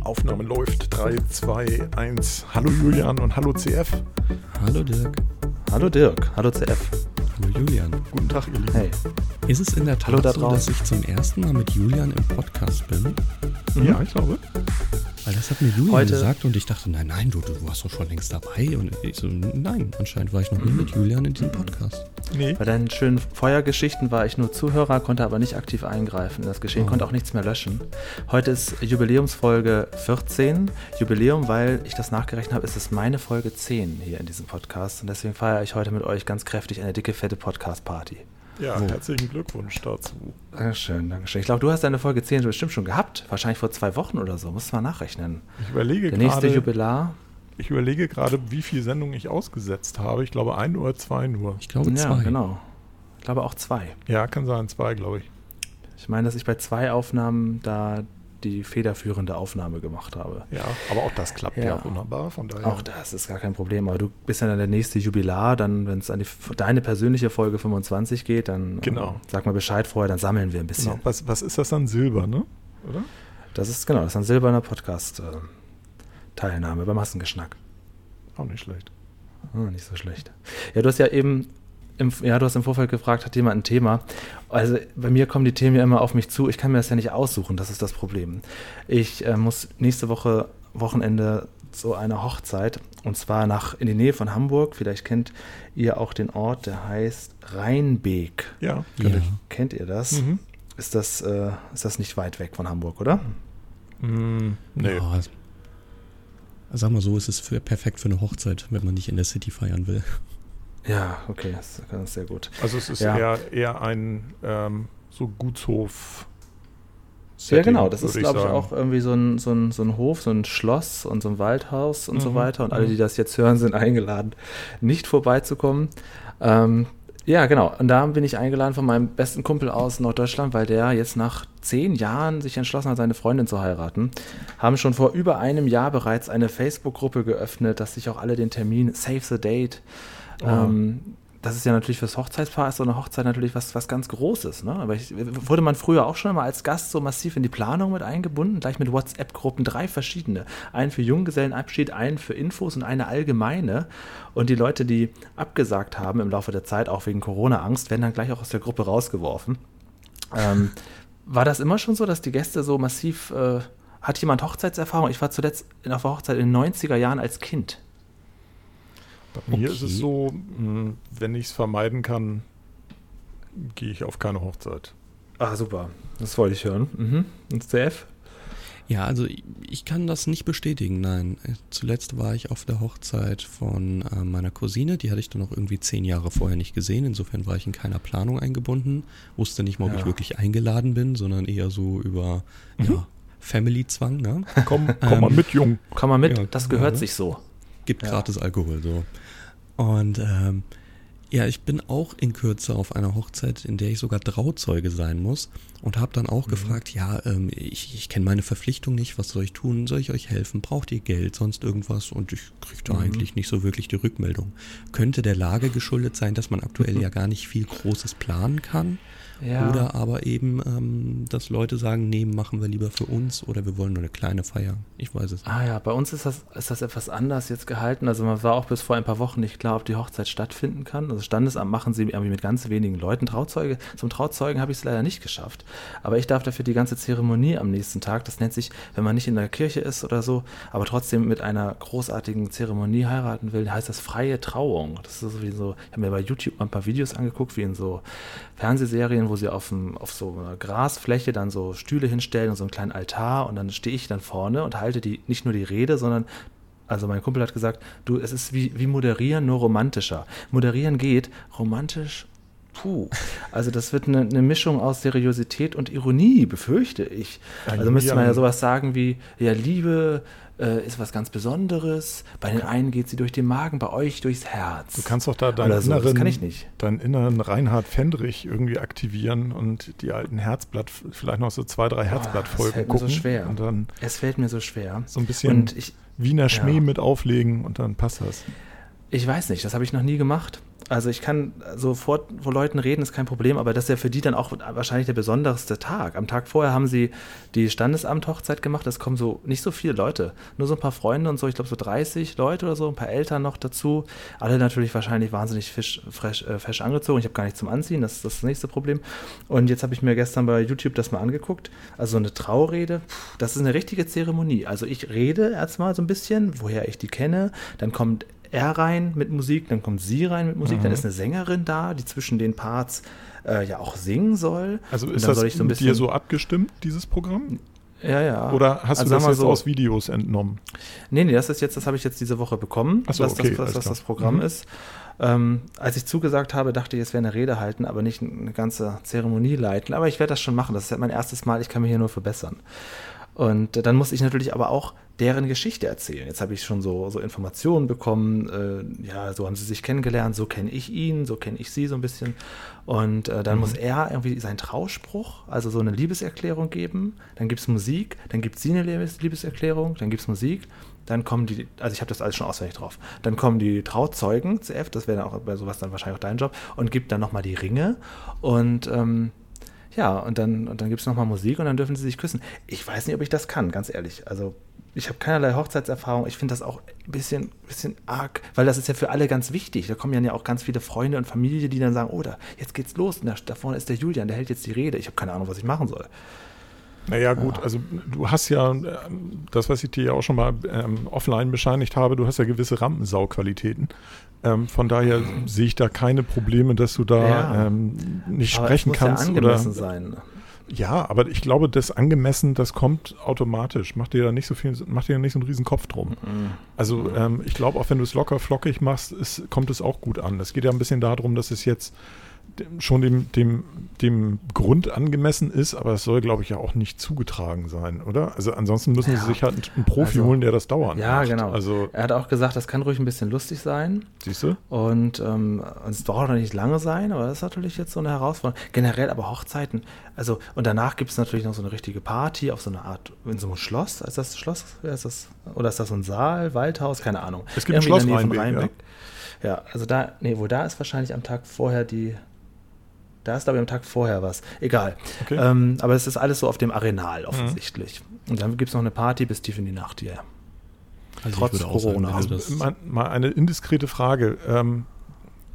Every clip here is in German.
Aufnahme läuft. 3, 2, 1. Hallo Julian und hallo CF. Hallo Dirk. Hallo Dirk. Hallo CF. Hallo Julian. Guten Tag, ihr Lieben. Hey. Ist es in der Tat da so, draußen. dass ich zum ersten Mal mit Julian im Podcast bin? Ja, ich glaube. Weil das hat mir Julian Heute- gesagt und ich dachte, nein, nein, du, du warst doch schon längst dabei. Und ich so, nein, anscheinend war ich noch nie mit Julian in diesem Podcast. Nee. Bei deinen schönen Feuergeschichten war ich nur Zuhörer, konnte aber nicht aktiv eingreifen. Das Geschehen Oh. konnte auch nichts mehr löschen. Heute ist Jubiläumsfolge 14. Jubiläum, weil ich das nachgerechnet habe, ist es meine Folge 10 hier in diesem Podcast. Und deswegen feiere ich heute mit euch ganz kräftig eine dicke, fette Podcast-Party. Ja, Wo? herzlichen Glückwunsch dazu. Dankeschön, Dankeschön. Ich glaube, du hast deine Folge 10 bestimmt schon gehabt. Wahrscheinlich vor zwei Wochen oder so. Musst du mal nachrechnen. Ich überlege Der nächste gerade, Jubilar. ich überlege gerade, wie viele Sendungen ich ausgesetzt habe. Ich glaube ein oder zwei nur. Ich glaube Ja, zwei. genau. Ich glaube auch zwei. Ja, kann sein, zwei, glaube ich. Ich meine, dass ich bei zwei Aufnahmen da die federführende Aufnahme gemacht habe. Ja, aber auch das klappt ja, Ja. wunderbar. Von daher. Auch das ist gar kein Problem. Aber du bist ja dann der nächste Jubilar. Dann, wenn es an die, deine persönliche Folge 25 geht, dann Genau. äh, sag mal Bescheid vorher, dann sammeln wir ein bisschen. Genau. Was, was ist das dann? Silber, ne? Oder? Das ist genau, das ist ein silberner Podcast-Teilnahme beim Massengeschnack. Auch nicht schlecht. Ah, nicht so schlecht. Ja, du hast ja eben, im, ja, du hast im Vorfeld gefragt, hat jemand ein Thema? Also bei mir kommen die Themen ja immer auf mich zu. Ich kann mir das ja nicht aussuchen, das ist das Problem. Ich äh, muss nächste Woche, Wochenende zu einer Hochzeit und zwar nach in die Nähe von Hamburg. Vielleicht kennt ihr auch den Ort, der heißt Rheinbeek. Ja. Ja. Kennt ihr das? Mhm. Ist das, äh, ist das nicht weit weg von Hamburg, oder? Mm, nee. Ja, es- sag mal so, es ist für, perfekt für eine Hochzeit, wenn man nicht in der City feiern will. Ja, okay, das ist sehr gut. Also es ist Ja. eher, eher ein ähm, so Gutshof. Ja, genau. Das ist, glaube ich, sagen. auch irgendwie so ein, so, ein, so ein Hof, so ein Schloss und so ein Waldhaus und so Mhm, weiter. Und alle, mhm. die das jetzt hören, sind eingeladen, nicht vorbeizukommen. Ähm, ja, genau. Und da bin ich eingeladen von meinem besten Kumpel aus Norddeutschland, weil der jetzt nach zehn Jahren sich entschlossen hat, seine Freundin zu heiraten. Haben schon vor über einem Jahr bereits eine Facebook-Gruppe geöffnet, dass sich auch alle den Termin Save the Date Oh. ähm, das ist ja natürlich fürs Hochzeitspaar ist so eine Hochzeit natürlich was, was ganz Großes. Ne? Aber ich, wurde man früher auch schon mal als Gast so massiv in die Planung mit eingebunden, gleich mit WhatsApp-Gruppen, drei verschiedene. Einen für Junggesellenabschied, einen für Infos und eine allgemeine. Und die Leute, die abgesagt haben im Laufe der Zeit, auch wegen Corona-Angst, werden dann gleich auch aus der Gruppe rausgeworfen. Ähm, war das immer schon so, dass die Gäste so massiv, äh, hat jemand Hochzeitserfahrung? Ich war zuletzt auf der Hochzeit in den 90er Jahren als Kind. Bei mir ist Okay. es so, mh, wenn ich es vermeiden kann, gehe ich auf keine Hochzeit. Ah, super. Das wollte ich hören. Mhm. Und CF? Ja, also ich- ich kann das nicht bestätigen, nein. Zuletzt war ich auf der Hochzeit von äh, meiner Cousine, die hatte ich dann noch irgendwie zehn Jahre vorher nicht gesehen. Insofern war ich in keiner Planung eingebunden, wusste nicht mal, ob ich Ja. wirklich eingeladen bin, sondern eher so über ja, Family-Zwang, ne? Komm, komm mal Ähm, mit, Jung. Komm mal mit, Ja, das ja, gehört ne? sich so. Gibt Ja. gratis Alkohol, so. Und ähm, ja, ich bin auch in Kürze auf einer Hochzeit, in der ich sogar Trauzeuge sein muss und habe dann Mhm. auch gefragt, ja, ähm, ich, ich kenne meine Verpflichtung nicht, was soll ich tun, soll ich euch helfen, braucht ihr Geld, sonst irgendwas und ich kriege da Mhm. eigentlich nicht so wirklich die Rückmeldung. Könnte der Lage geschuldet sein, dass man aktuell ja gar nicht viel Großes planen kann Ja. oder aber eben, ähm, dass Leute sagen, nee, machen wir lieber für uns oder wir wollen nur eine kleine Feier. Ich weiß es nicht. Ah ja, bei uns ist das, ist das etwas anders jetzt gehalten. Also man war auch bis vor ein paar Wochen nicht klar, ob die Hochzeit stattfinden kann. Also Standesamt machen sie irgendwie mit ganz wenigen Leuten Trauzeuge. Zum Trauzeugen habe ich es leider nicht geschafft. Aber ich darf dafür die ganze Zeremonie am nächsten Tag, das nennt sich, wenn man nicht in der Kirche ist oder so, aber trotzdem mit einer großartigen Zeremonie heiraten will, heißt das freie Trauung. Das ist so wie so, ich habe mir bei YouTube mal ein paar Videos angeguckt, wie in so Fernsehserien, wo sie auf, dem, auf so einer Grasfläche dann so Stühle hinstellen und so einen kleinen Altar und dann stehe ich dann vorne und halte die nicht nur die Rede, sondern also mein Kumpel hat gesagt, du, es ist wie, wie moderieren, nur romantischer. Moderieren geht, romantisch, puh. Also das wird eine, eine Mischung aus Seriosität und Ironie, befürchte ich. Also müsste man ja sowas sagen wie, ja, Liebe äh, ist was ganz Besonderes. Bei den einen geht sie durch den Magen, bei euch durchs Herz. Du kannst doch da deinen so, inneren, kann ich nicht. deinen inneren Reinhard Fendrich irgendwie aktivieren und die alten Herzblatt, vielleicht noch so zwei, drei Herzblattfolgen fällt mir so gucken. schwer. Und dann Es fällt mir so schwer. so ein bisschen Und ich, Wiener Schmäh Ja. mit auflegen und dann passt das. Ich weiß nicht, das habe ich noch nie gemacht. Also ich kann sofort vor Leuten reden, ist kein Problem, aber das ist ja für die dann auch wahrscheinlich der besonderste Tag. Am Tag vorher haben sie die Standesamt-Hochzeit gemacht, es kommen so nicht so viele Leute, nur so ein paar Freunde und so, ich glaube so 30 Leute oder so, ein paar Eltern noch dazu. Alle natürlich wahrscheinlich wahnsinnig fisch, fresh, äh, fesch angezogen. Ich habe gar nichts zum Anziehen, das ist das nächste Problem. Und jetzt habe ich mir gestern bei YouTube das mal angeguckt. Also eine Traurede, das ist eine richtige Zeremonie. Also ich rede erstmal so ein bisschen, woher ich die kenne, dann kommt er rein mit Musik, dann kommt sie rein mit Musik, mhm. dann ist eine Sängerin da, die zwischen den Parts äh, ja auch singen soll. Also ist das so mit dir so abgestimmt, dieses Programm? Ja, ja. Oder hast also du das jetzt so, aus Videos entnommen? Nee, nee, das ist jetzt, das habe ich jetzt diese Woche bekommen, so, was, okay, das, was das Programm mhm. ist. Ähm, als ich zugesagt habe, dachte ich, es wäre eine Rede halten, aber nicht eine ganze Zeremonie leiten. Aber ich werde das schon machen. Das ist ja mein erstes Mal, ich kann mich hier nur verbessern. Und dann muss ich natürlich aber auch deren Geschichte erzählen. Jetzt habe ich schon so, so Informationen bekommen, äh, ja, so haben sie sich kennengelernt, so kenne ich ihn, so kenne ich sie so ein bisschen. Und äh, dann mhm. muss er irgendwie seinen Trauspruch, also so eine Liebeserklärung geben. Dann gibt es Musik, dann gibt sie eine Liebeserklärung, dann gibt es Musik. Dann kommen die, also ich habe das alles schon auswendig drauf. Dann kommen die Trauzeugen, CF, das wäre dann auch bei sowas dann wahrscheinlich auch dein Job, und gibt dann nochmal die Ringe. Und ähm, ja, und dann, und dann gibt es nochmal Musik und dann dürfen sie sich küssen. Ich weiß nicht, ob ich das kann, ganz ehrlich. Also ich habe keinerlei Hochzeitserfahrung. Ich finde das auch ein bisschen, bisschen arg, weil das ist ja für alle ganz wichtig. Da kommen ja auch ganz viele Freunde und Familie, die dann sagen, oh, da, jetzt geht's los. Da, da vorne ist der Julian, der hält jetzt die Rede. Ich habe keine Ahnung, was ich machen soll. Naja, gut, also du hast ja, ähm, das, was ich dir ja auch schon mal ähm, offline bescheinigt habe, du hast ja gewisse Rampensau-Qualitäten. Ähm, von daher sehe ich da keine Probleme, dass du da ja. ähm, nicht sprechen kannst. Ja angemessen oder, sein. Ja, aber ich glaube, das angemessen, das kommt automatisch. Mach dir da nicht so viel, mach dir da nicht so einen riesen Kopf drum. Mhm. Also ähm, ich glaube, auch wenn du es locker flockig machst, ist, kommt es auch gut an. Es geht ja ein bisschen darum, dass es jetzt schon dem, dem, dem Grund angemessen ist, aber es soll, glaube ich, ja auch nicht zugetragen sein, oder? Also ansonsten müssen ja. sie sich halt einen Profi also, holen, der das dauern Ja, macht. genau. Also, er hat auch gesagt, das kann ruhig ein bisschen lustig sein. Siehst du? Und ähm, es braucht auch nicht lange sein, aber das ist natürlich jetzt so eine Herausforderung. Generell aber Hochzeiten, also und danach gibt es natürlich noch so eine richtige Party auf so eine Art, in so einem Schloss. Ist das Schloss? Ist das, oder ist das so ein Saal, Waldhaus? Keine Ahnung. Es gibt Irgendwie ein Schloss Rheinbeck, Rheinbeck. Ja. ja, also da, nee, wohl da ist wahrscheinlich am Tag vorher die da ist, glaube ich, am Tag vorher was. Egal. Okay. Ähm, aber es ist alles so auf dem Arenal mhm. offensichtlich. Mhm. Und dann gibt es noch eine Party bis tief in die Nacht hier. Also Trotz Corona. Sagen, also mal, mal, eine indiskrete Frage. Ähm,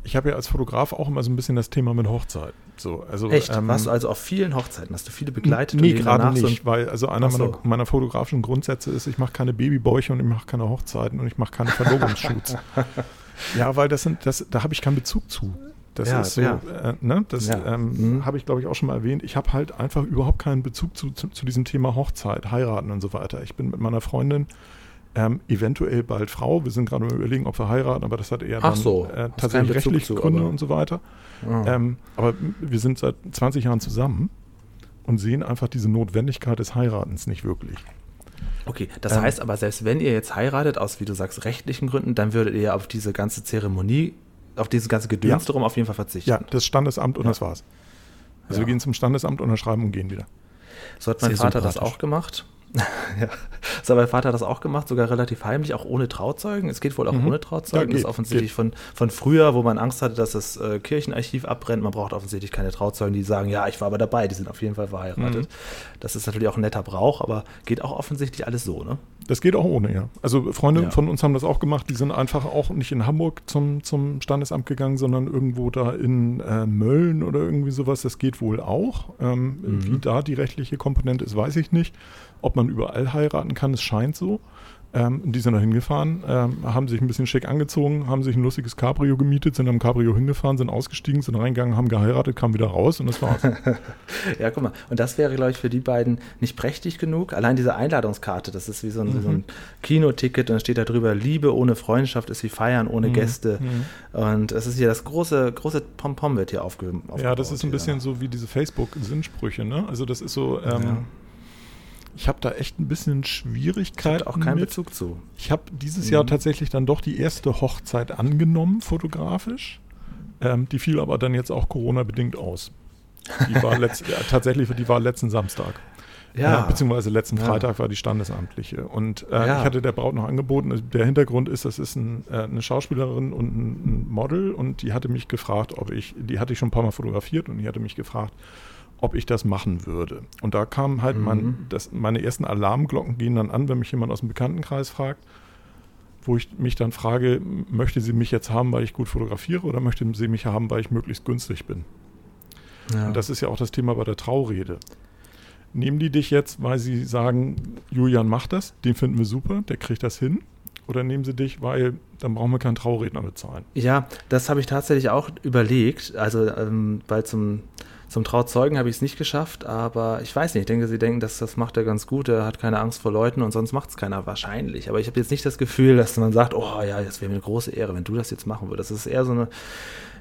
ich habe ja als Fotograf auch immer so ein bisschen das Thema mit Hochzeiten. So, also, Echt? Ähm, Warst du also auf vielen Hochzeiten? Hast du viele begleitet? Nee, gerade nicht, so weil also einer so. meiner, meiner, fotografischen Grundsätze ist, ich mache keine Babybäuche und ich mache keine Hochzeiten und ich mache keine Verlobungsshoots. ja, weil das sind, das, da habe ich keinen Bezug zu. Das ja, ist so, ja. äh, ne? Das ja. ähm, mhm. habe ich, glaube ich, auch schon mal erwähnt. Ich habe halt einfach überhaupt keinen Bezug zu, zu, zu, diesem Thema Hochzeit, heiraten und so weiter. Ich bin mit meiner Freundin ähm, eventuell bald Frau. Wir sind gerade überlegen, ob wir heiraten, aber das hat eher dann, so. äh, tatsächlich rechtliche Gründe und so weiter. Ah. Ähm, aber wir sind seit 20 Jahren zusammen und sehen einfach diese Notwendigkeit des Heiratens nicht wirklich. Okay, das ähm, heißt aber, selbst wenn ihr jetzt heiratet, aus, wie du sagst, rechtlichen Gründen, dann würdet ihr auf diese ganze Zeremonie auf dieses ganze Gedöns ja. darum auf jeden Fall verzichten. Ja, das Standesamt und ja. das war's. Also wir gehen zum Standesamt, unterschreiben und gehen wieder. So hat mein Vater das auch gemacht. ja. So hat mein Vater das auch gemacht, sogar relativ heimlich, auch ohne Trauzeugen. Es geht wohl auch mhm. ohne Trauzeugen. Ja, das ist offensichtlich von, von früher, wo man Angst hatte, dass das äh, Kirchenarchiv abbrennt. Man braucht offensichtlich keine Trauzeugen, die sagen, ja, ich war aber dabei, die sind auf jeden Fall verheiratet. Mhm. Das ist natürlich auch ein netter Brauch, aber geht auch offensichtlich alles so, ne? Das geht auch ohne, ja. Also Freunde ja. von uns haben das auch gemacht, die sind einfach auch nicht in Hamburg zum, zum Standesamt gegangen, sondern irgendwo da in äh, Mölln oder irgendwie sowas. Das geht wohl auch. Ähm, mhm. Wie da die rechtliche Komponente ist, weiß ich nicht. Ob man überall heiraten kann, es scheint so. Ähm, die sind da hingefahren, ähm, haben sich ein bisschen schick angezogen, haben sich ein lustiges Cabrio gemietet, sind am Cabrio hingefahren, sind ausgestiegen, sind reingegangen, haben geheiratet, kamen wieder raus und das war's. ja, guck mal. Und das wäre, glaube ich, für die beiden nicht prächtig genug. Allein diese Einladungskarte, das ist wie so ein, mhm. so ein mhm. Kinoticket und dann steht da drüber, Liebe ohne Freundschaft ist wie Feiern ohne mhm. Gäste. Mhm. Und es ist hier das große, große Pompom wird hier aufge Ja, das ist ein bisschen ja. so wie diese Facebook-Sinnsprüche, ne? Also das ist so, ähm, ja ich habe da echt ein bisschen Schwierigkeit. Ich auch keinen mit. Bezug zu. Ich habe dieses mhm. Jahr tatsächlich dann doch die erste Hochzeit angenommen, fotografisch. Ähm, die fiel aber dann jetzt auch Corona-bedingt aus. Die war letzt, ja, tatsächlich, die war letzten Samstag. Ja. ja beziehungsweise letzten ja. Freitag war die Standesamtliche. Und äh, ja. ich hatte der Braut noch angeboten, also der Hintergrund ist, das ist ein, äh, eine Schauspielerin und ein, ein, Model und die hatte mich gefragt, ob ich, die hatte ich schon ein paar Mal fotografiert und die hatte mich gefragt, ob ich das machen würde. Und da kam halt mhm. mein, das, meine ersten Alarmglocken gehen dann an, wenn mich jemand aus dem Bekanntenkreis fragt, wo ich mich dann frage, möchte sie mich jetzt haben, weil ich gut fotografiere oder möchte sie mich haben, weil ich möglichst günstig bin? Ja. Und das ist ja auch das Thema bei der Traurede. Nehmen die dich jetzt, weil sie sagen, Julian macht das, den finden wir super, der kriegt das hin? Oder nehmen sie dich, weil dann brauchen wir keinen Trauredner bezahlen? Ja, das habe ich tatsächlich auch überlegt. Also, ähm, weil zum, zum Trauzeugen habe ich es nicht geschafft, aber ich weiß nicht. Ich denke, sie denken, dass das macht er ganz gut. Er hat keine Angst vor Leuten und sonst macht es keiner wahrscheinlich. Aber ich habe jetzt nicht das Gefühl, dass man sagt, oh ja, das wäre mir eine große Ehre, wenn du das jetzt machen würdest. Das ist eher so eine,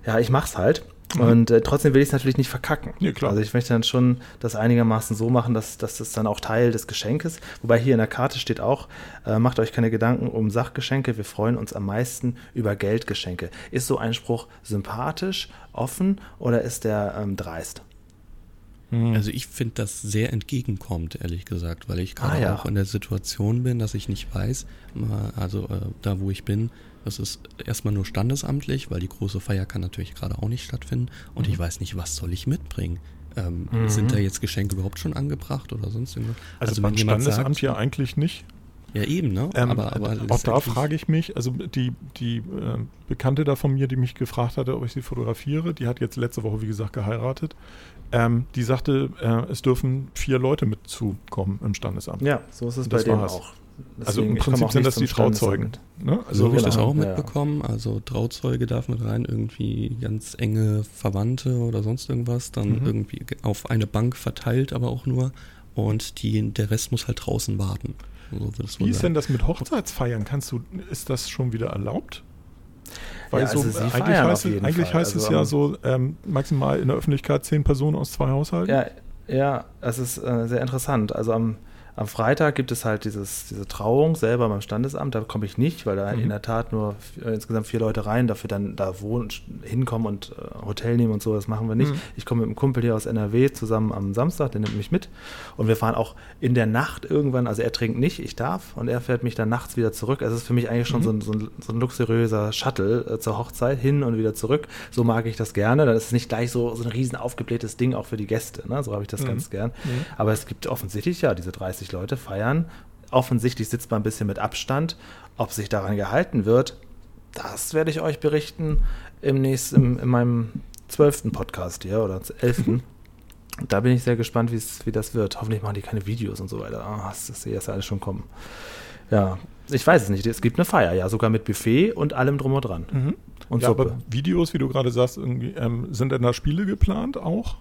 ja, ich mach's halt. Mhm. Und äh, trotzdem will ich es natürlich nicht verkacken. Ja, klar. Also ich möchte dann schon das einigermaßen so machen, dass, dass das dann auch Teil des Geschenkes. Wobei hier in der Karte steht auch, äh, macht euch keine Gedanken um Sachgeschenke, wir freuen uns am meisten über Geldgeschenke. Ist so ein Spruch sympathisch, offen oder ist der ähm, dreist? Mhm. Also ich finde das sehr entgegenkommt, ehrlich gesagt, weil ich gerade ah, ja. auch in der Situation bin, dass ich nicht weiß, also äh, da wo ich bin, das ist erstmal nur standesamtlich, weil die große Feier kann natürlich gerade auch nicht stattfinden und mhm. ich weiß nicht, was soll ich mitbringen. Ähm, mhm. Sind da jetzt Geschenke überhaupt schon angebracht oder sonst irgendwas? Also, also beim Standesamt sagt, ja eigentlich nicht. Ja, eben, ne? Ähm, aber, aber auch da frage ich mich, also die, die äh, Bekannte da von mir, die mich gefragt hatte, ob ich sie fotografiere, die hat jetzt letzte Woche, wie gesagt, geheiratet. Ähm, die sagte, äh, es dürfen vier Leute mitzukommen im Standesamt. Ja, so ist es bei denen auch. Deswegen, also im Prinzip sind das die Trauzeugen. Ne? Also so habe ich das auch mitbekommen. Also Trauzeuge darf mit rein, irgendwie ganz enge Verwandte oder sonst irgendwas, dann mhm. irgendwie auf eine Bank verteilt, aber auch nur. Und die, der Rest muss halt draußen warten. So Wie ist denn das mit Hochzeitsfeiern? Kannst du, ist das schon wieder erlaubt? Weil ja, also so, eigentlich, heißt, es, eigentlich heißt also, es ja so ähm, maximal in der Öffentlichkeit zehn Personen aus zwei Haushalten. Ja, ja, es ist äh, sehr interessant. Also am am Freitag gibt es halt dieses, diese Trauung selber beim Standesamt. Da komme ich nicht, weil da mhm. in der Tat nur äh, insgesamt vier Leute rein, dafür dann da wohnen, hinkommen und äh, Hotel nehmen und so. Das machen wir nicht. Mhm. Ich komme mit einem Kumpel hier aus NRW zusammen am Samstag, der nimmt mich mit. Und wir fahren auch in der Nacht irgendwann, also er trinkt nicht, ich darf. Und er fährt mich dann nachts wieder zurück. Also es ist für mich eigentlich schon mhm. so, ein, so, ein, so, ein, luxuriöser Shuttle äh, zur Hochzeit, hin und wieder zurück. So mag ich das gerne. Dann ist es nicht gleich so, so ein riesen aufgeblähtes Ding auch für die Gäste. Ne? So habe ich das mhm. ganz gern. Mhm. Aber es gibt offensichtlich ja diese 30 30 Leute feiern. Offensichtlich sitzt man ein bisschen mit Abstand. Ob sich daran gehalten wird, das werde ich euch berichten im nächsten, in meinem zwölften Podcast hier oder elften. da bin ich sehr gespannt, wie das wird. Hoffentlich machen die keine Videos und so weiter. Oh, das sehe ich alles schon kommen. Ja, ich weiß es nicht. Es gibt eine Feier, ja, sogar mit Buffet und allem drum und dran. Mhm. Und ja, aber Videos, wie du gerade sagst, ähm, sind denn da Spiele geplant auch?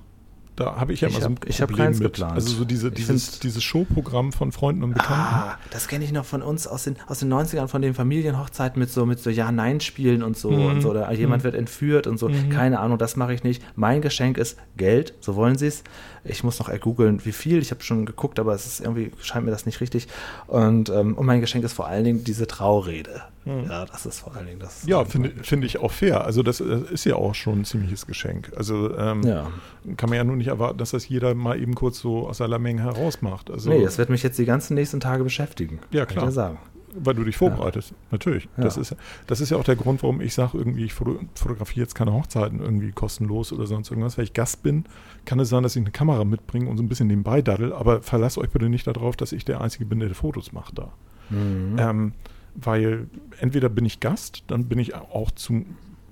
Da habe ich ja immer ich so ein hab, Ich habe keins mit. geplant. Also so diese, dieses, dieses Showprogramm von Freunden und Bekannten. Ah, das kenne ich noch von uns aus den, aus den 90ern, von den Familienhochzeiten mit so, mit so Ja-Nein-Spielen und so. Mhm. Und so oder jemand mhm. wird entführt und so. Mhm. Keine Ahnung, das mache ich nicht. Mein Geschenk ist Geld, so wollen sie es. Ich muss noch ergoogeln, wie viel. Ich habe schon geguckt, aber es ist irgendwie, scheint mir das nicht richtig. Und, ähm, und mein Geschenk ist vor allen Dingen diese Traurede. Mhm. Ja, das ist vor allen Dingen das. Ja, finde find ich auch fair. Also das äh, ist ja auch schon ein ziemliches Geschenk. Also ähm, ja. kann man ja nur nicht erwarten, dass das jeder mal eben kurz so aus aller Menge herausmacht. Also, nee, das wird mich jetzt die ganzen nächsten Tage beschäftigen. Ja, klar. Kann ich ja sagen. Weil du dich vorbereitest, ja. natürlich. Ja. Das, ist, das ist ja auch der Grund, warum ich sage, irgendwie, ich fotografiere jetzt keine Hochzeiten irgendwie kostenlos oder sonst irgendwas. Weil ich Gast bin, kann es sein, dass ich eine Kamera mitbringe und so ein bisschen nebenbei daddel, aber verlasst euch bitte nicht darauf, dass ich der Einzige bin, der Fotos macht da. Mhm. Ähm, weil entweder bin ich Gast, dann bin ich auch zu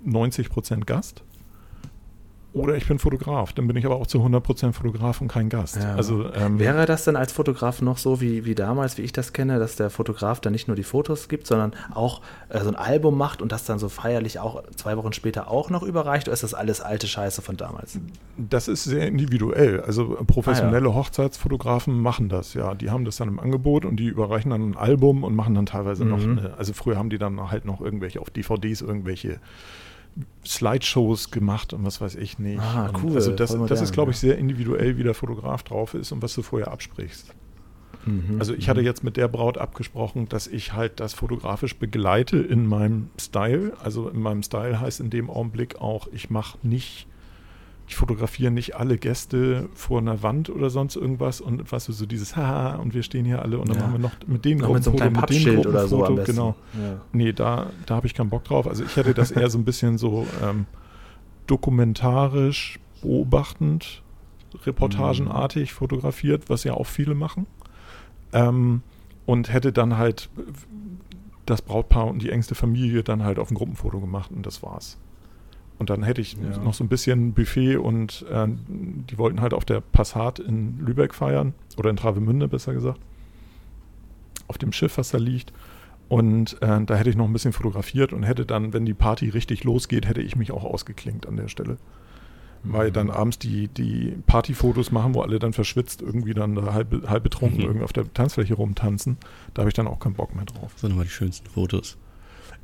90 Prozent Gast oder ich bin Fotograf, dann bin ich aber auch zu 100% Fotograf und kein Gast. Ja. Also, ähm, Wäre das denn als Fotograf noch so wie, wie damals, wie ich das kenne, dass der Fotograf dann nicht nur die Fotos gibt, sondern auch äh, so ein Album macht und das dann so feierlich auch zwei Wochen später auch noch überreicht? Oder ist das alles alte Scheiße von damals? Das ist sehr individuell. Also professionelle ah, ja. Hochzeitsfotografen machen das, ja. Die haben das dann im Angebot und die überreichen dann ein Album und machen dann teilweise mhm. noch, eine, also früher haben die dann halt noch irgendwelche auf DVDs irgendwelche Slideshows gemacht und was weiß ich nicht. Ah, cool. also das, das ist, glaube ich, sehr individuell, wie der Fotograf drauf ist und was du vorher absprichst. Mhm, also ich hatte mhm. jetzt mit der Braut abgesprochen, dass ich halt das fotografisch begleite in meinem Style. Also in meinem Style heißt in dem Augenblick auch, ich mache nicht ich fotografiere nicht alle Gäste vor einer Wand oder sonst irgendwas und was so dieses Haha und wir stehen hier alle und dann ja. machen wir noch mit denen noch mit so einem mit denen oder so genau. Ja. Nee, da, da habe ich keinen Bock drauf. Also ich hätte das eher so ein bisschen so ähm, dokumentarisch, beobachtend, reportagenartig mhm. fotografiert, was ja auch viele machen. Ähm, und hätte dann halt das Brautpaar und die engste Familie dann halt auf ein Gruppenfoto gemacht und das war's. Und dann hätte ich ja. noch so ein bisschen Buffet und äh, die wollten halt auf der Passat in Lübeck feiern oder in Travemünde besser gesagt. Auf dem Schiff, was da liegt. Und äh, da hätte ich noch ein bisschen fotografiert und hätte dann, wenn die Party richtig losgeht, hätte ich mich auch ausgeklinkt an der Stelle. Mhm. Weil dann abends die, die Partyfotos machen, wo alle dann verschwitzt irgendwie dann halb, halb betrunken mhm. irgendwie auf der Tanzfläche rumtanzen. Da habe ich dann auch keinen Bock mehr drauf. Das sind nochmal die schönsten Fotos.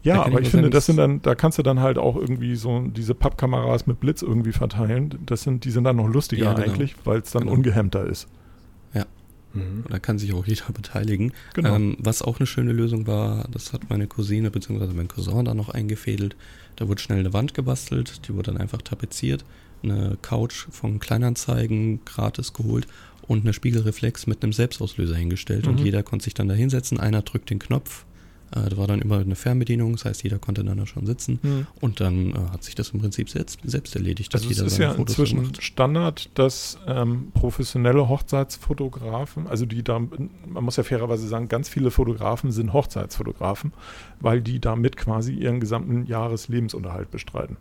Ja, aber ich, ich finde, das sind dann, da kannst du dann halt auch irgendwie so diese Pappkameras mit Blitz irgendwie verteilen. Das sind, die sind dann noch lustiger ja, genau. eigentlich, weil es dann genau. ungehemmter ist. Ja. Mhm. Da kann sich auch jeder beteiligen. Genau. Ähm, was auch eine schöne Lösung war, das hat meine Cousine bzw. mein Cousin da noch eingefädelt. Da wurde schnell eine Wand gebastelt, die wurde dann einfach tapeziert, eine Couch von Kleinanzeigen gratis geholt und eine Spiegelreflex mit einem Selbstauslöser hingestellt. Mhm. Und jeder konnte sich dann da hinsetzen, einer drückt den Knopf da war dann immer eine Fernbedienung, das heißt, jeder konnte dann da schon sitzen. Mhm. Und dann äh, hat sich das im Prinzip selbst, selbst erledigt. Also es ist ja Fotos inzwischen gemacht. Standard, dass ähm, professionelle Hochzeitsfotografen, also die da, man muss ja fairerweise sagen, ganz viele Fotografen sind Hochzeitsfotografen, weil die damit quasi ihren gesamten Jahreslebensunterhalt bestreiten.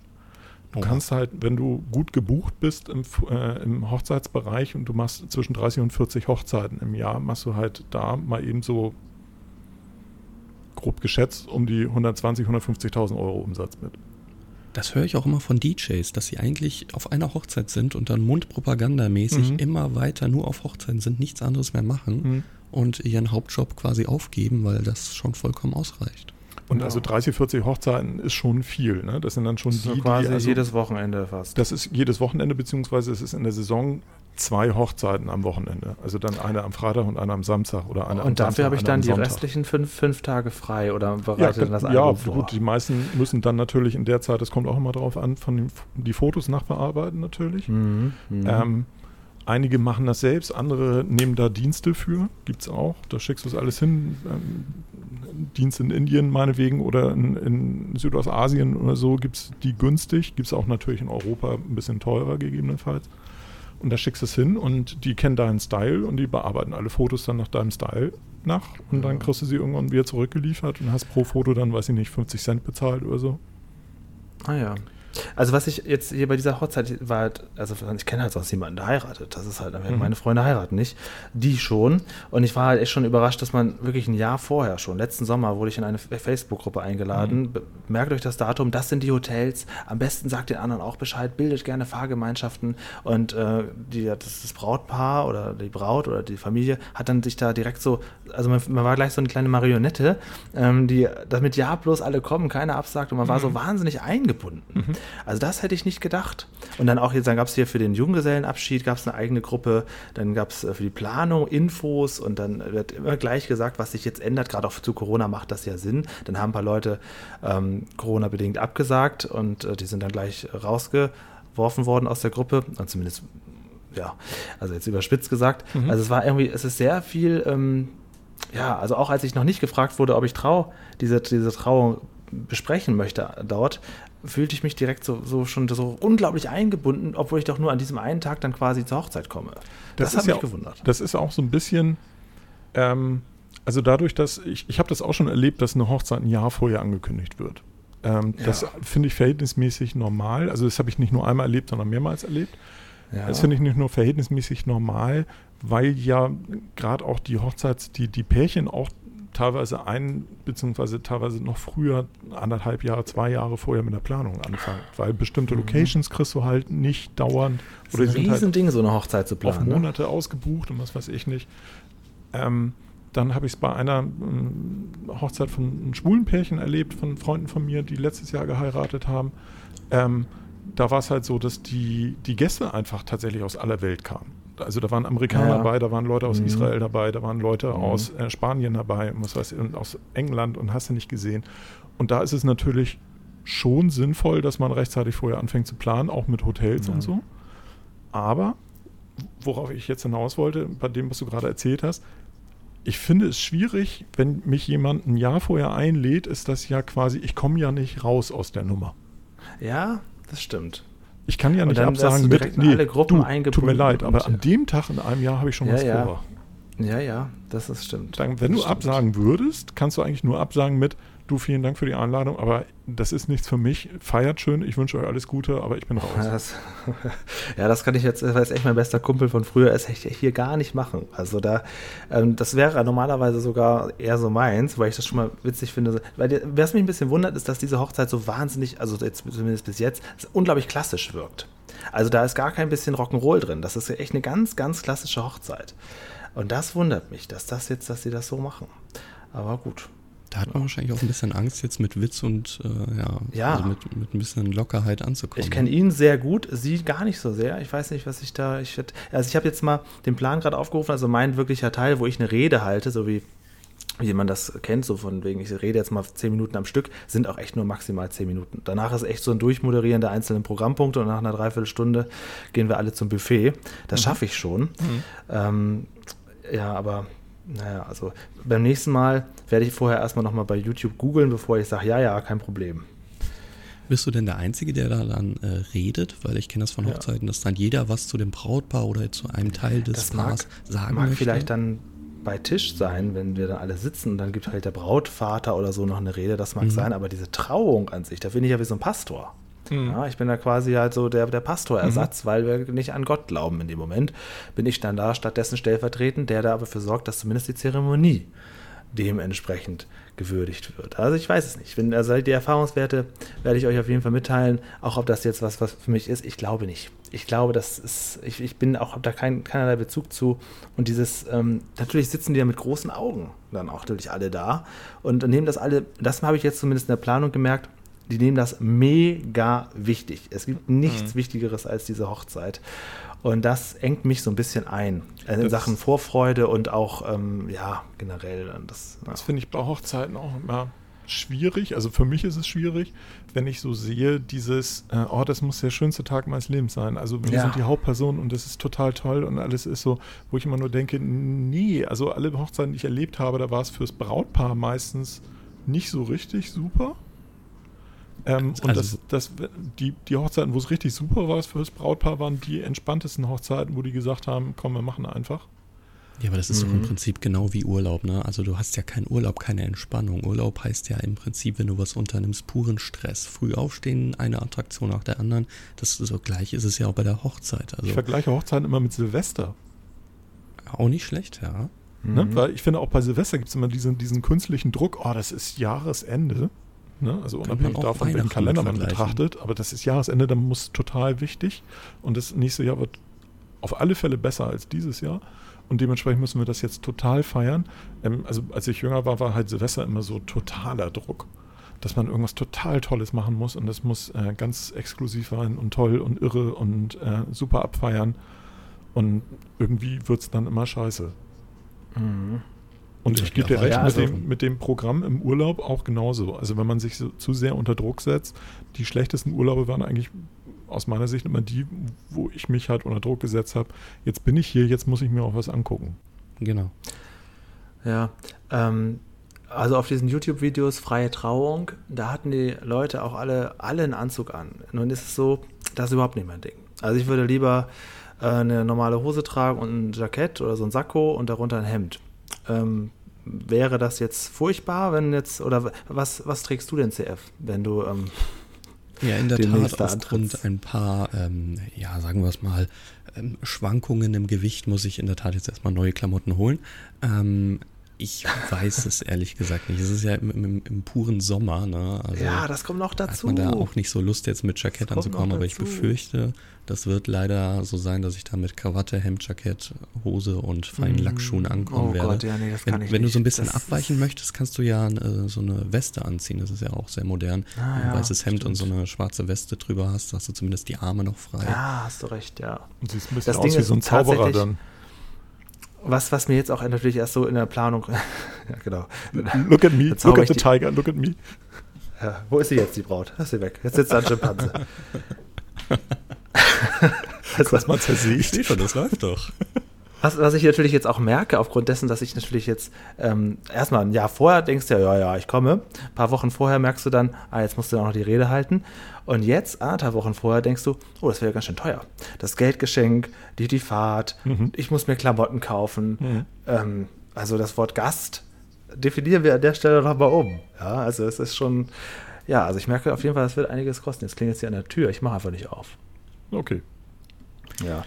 Du oh. kannst halt, wenn du gut gebucht bist im, äh, im, Hochzeitsbereich und du machst zwischen 30 und 40 Hochzeiten im Jahr, machst du halt da mal eben so grob geschätzt um die 120.000, 150.000 Euro Umsatz mit. Das höre ich auch immer von DJs, dass sie eigentlich auf einer Hochzeit sind und dann mundpropagandamäßig mhm. immer weiter nur auf Hochzeiten sind, nichts anderes mehr machen mhm. und ihren Hauptjob quasi aufgeben, weil das schon vollkommen ausreicht. Und genau. also 30, 40 Hochzeiten ist schon viel. Ne? Das sind dann schon so die, quasi die also, jedes Wochenende fast. Das ist jedes Wochenende, beziehungsweise es ist in der Saison zwei Hochzeiten am Wochenende. Also dann eine am Freitag und eine am Samstag oder eine Und dafür habe ich dann die restlichen fünf, fünf Tage frei oder bereitet ja, das Ja, Album gut, die meisten müssen dann natürlich in der Zeit, das kommt auch immer drauf an, von den, die Fotos nachbearbeiten natürlich. Mhm, mhm. ähm, einige machen das selbst, andere nehmen da Dienste für, gibt es auch. Da schickst du es alles hin. Ähm, Dienst in Indien meinetwegen oder in, in Südostasien oder so gibt es die günstig. Gibt es auch natürlich in Europa ein bisschen teurer gegebenenfalls. Und da schickst du es hin und die kennen deinen Style und die bearbeiten alle Fotos dann nach deinem Style nach. Und dann kriegst du sie irgendwann wieder zurückgeliefert und hast pro Foto dann, weiß ich nicht, 50 Cent bezahlt oder so. Ah ja. Also was ich jetzt hier bei dieser Hochzeit war, also ich kenne halt sonst niemanden, der heiratet. Das ist halt, mhm. meine Freunde heiraten nicht. Die schon. Und ich war halt echt schon überrascht, dass man wirklich ein Jahr vorher schon, letzten Sommer wurde ich in eine Facebook-Gruppe eingeladen. Mhm. Merkt euch das Datum, das sind die Hotels. Am besten sagt den anderen auch Bescheid, bildet gerne Fahrgemeinschaften. Und äh, die, das, das Brautpaar oder die Braut oder die Familie hat dann sich da direkt so, also man, man war gleich so eine kleine Marionette, ähm, die damit ja bloß alle kommen, keiner absagt und man war mhm. so wahnsinnig eingebunden. Also das hätte ich nicht gedacht. Und dann auch jetzt, dann gab es hier für den Junggesellenabschied gab es eine eigene Gruppe, dann gab es äh, für die Planung Infos und dann wird immer gleich gesagt, was sich jetzt ändert. Gerade auch zu Corona macht das ja Sinn. Dann haben ein paar Leute ähm, Corona-bedingt abgesagt und äh, die sind dann gleich rausgeworfen worden aus der Gruppe. Und zumindest, ja, also jetzt überspitzt gesagt. Mhm. Also es war irgendwie, es ist sehr viel, ähm, ja, also auch als ich noch nicht gefragt wurde, ob ich trau, diese, diese Trauung besprechen möchte dort, fühlte ich mich direkt so, so schon so unglaublich eingebunden, obwohl ich doch nur an diesem einen Tag dann quasi zur Hochzeit komme. Das, das hat mich ja, gewundert. Das ist auch so ein bisschen, ähm, also dadurch, dass ich, ich habe das auch schon erlebt, dass eine Hochzeit ein Jahr vorher angekündigt wird. Ähm, ja. Das finde ich verhältnismäßig normal. Also das habe ich nicht nur einmal erlebt, sondern mehrmals erlebt. Ja. Das finde ich nicht nur verhältnismäßig normal, weil ja gerade auch die Hochzeits, die, die Pärchen auch teilweise ein, beziehungsweise teilweise noch früher, anderthalb Jahre, zwei Jahre vorher mit der Planung anfangen. Weil bestimmte mhm. Locations kriegst du halt nicht dauernd. Das oder ist ein Riesending, halt so eine Hochzeit zu planen. Auf ne? Monate ne? ausgebucht und was weiß ich nicht. Ähm, dann habe ich es bei einer ähm, Hochzeit von einem schwulen Pärchen erlebt, von Freunden von mir, die letztes Jahr geheiratet haben. Ähm, da war es halt so, dass die, die Gäste einfach tatsächlich aus aller Welt kamen also da waren Amerikaner ja. dabei, da waren Leute aus mhm. Israel dabei, da waren Leute mhm. aus äh, Spanien dabei, was weiß ich, aus England und hast du nicht gesehen. Und da ist es natürlich schon sinnvoll, dass man rechtzeitig vorher anfängt zu planen, auch mit Hotels ja. und so. Aber, worauf ich jetzt hinaus wollte, bei dem, was du gerade erzählt hast, ich finde es schwierig, wenn mich jemand ein Jahr vorher einlädt, ist das ja quasi, ich komme ja nicht raus aus der Nummer. Ja, das stimmt. Ich kann ja nicht absagen mit, nee, alle Gruppen du, tut mir leid, aber an dem Tag in einem Jahr habe ich schon ja, was ja. vor. Ja, ja, das ist stimmt. Dann, wenn das du stimmt. absagen würdest, kannst du eigentlich nur absagen mit, du, vielen Dank für die Einladung, aber das ist nichts für mich. Feiert schön, ich wünsche euch alles Gute, aber ich bin raus. Ja, das, ja, das kann ich jetzt, das ist echt mein bester Kumpel von früher, ist echt hier gar nicht machen. Also da, ähm, das wäre normalerweise sogar eher so meins, weil ich das schon mal witzig finde. Weil was mich ein bisschen wundert, ist, dass diese Hochzeit so wahnsinnig, also jetzt, zumindest bis jetzt, unglaublich klassisch wirkt. Also da ist gar kein bisschen Rock'n'Roll drin. Das ist echt eine ganz, ganz klassische Hochzeit. Und das wundert mich, dass das jetzt, dass sie das so machen. Aber gut. Da hat man wahrscheinlich auch ein bisschen Angst, jetzt mit Witz und äh, ja, ja. Also mit, mit ein bisschen Lockerheit anzukommen. Ich kenne ihn sehr gut, sie gar nicht so sehr. Ich weiß nicht, was ich da. Ich, also ich habe jetzt mal den Plan gerade aufgerufen, also mein wirklicher Teil, wo ich eine Rede halte, so wie wie man das kennt, so von wegen, ich rede jetzt mal zehn Minuten am Stück, sind auch echt nur maximal zehn Minuten. Danach ist echt so ein Durchmoderieren der einzelnen Programmpunkte und nach einer Dreiviertelstunde gehen wir alle zum Buffet. Das mhm. schaffe ich schon. Mhm. Ähm, ja, aber naja, also beim nächsten Mal werde ich vorher erstmal nochmal bei YouTube googeln, bevor ich sage, ja, ja, kein Problem. Bist du denn der Einzige, der da dann äh, redet? Weil ich kenne das von Hochzeiten, ja. dass dann jeder was zu dem Brautpaar oder zu einem Teil des das mag, Paars sagen mag möchte. vielleicht dann bei Tisch sein, wenn wir dann alle sitzen und dann gibt halt der Brautvater oder so noch eine Rede, das mag mhm. sein, aber diese Trauung an sich, da bin ich ja wie so ein Pastor. Mhm. Ja, ich bin da quasi halt so der, der Pastorersatz, mhm. weil wir nicht an Gott glauben in dem Moment. Bin ich dann da stattdessen stellvertretend, der da aber für sorgt, dass zumindest die Zeremonie dementsprechend gewürdigt wird. Also ich weiß es nicht. Wenn, also die Erfahrungswerte werde ich euch auf jeden Fall mitteilen, auch ob das jetzt was, was für mich ist. Ich glaube nicht. Ich glaube, das ist, ich, ich bin auch, habe da kein, keinerlei Bezug zu. Und dieses, ähm, natürlich sitzen die ja mit großen Augen dann auch natürlich alle da und nehmen das alle, das habe ich jetzt zumindest in der Planung gemerkt, die nehmen das mega wichtig. Es gibt nichts mhm. Wichtigeres als diese Hochzeit. Und das engt mich so ein bisschen ein äh, in Sachen Vorfreude und auch, ähm, ja, generell. Das, ja. das finde ich bei Hochzeiten auch immer schwierig. Also für mich ist es schwierig, wenn ich so sehe, dieses, äh, oh, das muss der schönste Tag meines Lebens sein. Also wir ja. sind die Hauptperson und das ist total toll und alles ist so, wo ich immer nur denke, nee, also alle Hochzeiten, die ich erlebt habe, da war es fürs Brautpaar meistens nicht so richtig super. Ähm, also und das, das, die, die Hochzeiten, wo es richtig super war für das Brautpaar, waren die entspanntesten Hochzeiten, wo die gesagt haben, komm, wir machen einfach. Ja, aber das ist mhm. doch im mhm. Prinzip genau wie Urlaub, ne? Also du hast ja keinen Urlaub, keine Entspannung. Urlaub heißt ja im Prinzip, wenn du was unternimmst, puren Stress. Früh aufstehen, eine Attraktion nach der anderen. Das so gleich ist es ja auch bei der Hochzeit. Also ich vergleiche Hochzeiten immer mit Silvester. Auch nicht schlecht, ja. Ne? Mhm. Weil ich finde, auch bei Silvester gibt es immer diesen, diesen künstlichen Druck, oh, das ist Jahresende. Ne? Also unabhängig davon, welchen Kalender man betrachtet. Aber das ist Jahresende, dann muss total wichtig. Und das nächste Jahr wird auf alle Fälle besser als dieses Jahr. Und dementsprechend müssen wir das jetzt total feiern. Ähm, also als ich jünger war, war halt Silvester immer so totaler Druck. Dass man irgendwas total Tolles machen muss und das muss äh, ganz exklusiv sein und toll und irre und äh, super abfeiern. Und irgendwie wird es dann immer scheiße. Mhm. Und ich gebe dir recht, ja, also mit, dem, mit dem Programm im Urlaub auch genauso. Also wenn man sich so, zu sehr unter Druck setzt, die schlechtesten Urlaube waren eigentlich aus meiner Sicht immer die, wo ich mich halt unter Druck gesetzt habe. Jetzt bin ich hier, jetzt muss ich mir auch was angucken. Genau. Ja, ähm, also auf diesen YouTube-Videos Freie Trauung, da hatten die Leute auch alle, alle einen Anzug an. Nun ist es so, das ist überhaupt nicht mein Ding. Also ich würde lieber äh, eine normale Hose tragen und ein Jackett oder so ein Sakko und darunter ein Hemd. Ähm, wäre das jetzt furchtbar, wenn jetzt, oder was, was trägst du denn CF, wenn du ähm, ja, in der Tat, aufgrund ein paar, ähm, ja, sagen wir es mal, ähm, Schwankungen im Gewicht muss ich in der Tat jetzt erstmal neue Klamotten holen. Ähm, ich weiß es ehrlich gesagt nicht. Es ist ja im, im, im puren Sommer. Ne? Also ja, das kommt noch dazu. Hat man da auch nicht so Lust, jetzt mit Jackett anzukommen, aber ich befürchte, das wird leider so sein, dass ich da mit Krawatte, Hemd, Jackett, Hose und feinen mm. Lackschuhen ankommen oh werde. Gott, ja, nee, das wenn, kann ich wenn nicht. du so ein bisschen das abweichen möchtest, kannst du ja äh, so eine Weste anziehen. Das ist ja auch sehr modern. Ah, ein ja, weißes Hemd stimmt. und so eine schwarze Weste drüber hast, hast du zumindest die Arme noch frei. Ja, hast du recht, ja. Und siehst ein bisschen das aus Ding wie so ein Zauberer dann was, was mir jetzt auch natürlich erst so in der Planung, ja genau. Look at me, look at the tiger, look at me. Ja, wo ist sie jetzt, die Braut? Lass sie weg. Jetzt sitzt da ein Schimpanse. Also, was man zersägt. Ich sehe schon, das läuft doch. Was, was ich natürlich jetzt auch merke, aufgrund dessen, dass ich natürlich jetzt ähm, erstmal ein Jahr vorher denkst du ja, ja, ja, ich komme. Ein paar Wochen vorher merkst du dann, ah, jetzt musst du auch noch die Rede halten. Und jetzt, anderthalb Wochen vorher, denkst du, oh, das wäre ja ganz schön teuer. Das Geldgeschenk, die, die Fahrt, Mhm. ich muss mir Klamotten kaufen. Ähm, also das Wort Gast definieren wir an der Stelle nochmal um. Ja, also es ist schon, ja, also ich merke auf jeden Fall, das wird einiges kosten. Jetzt klingt jetzt hier an der Tür, ich mache einfach nicht auf. Okay. Ja.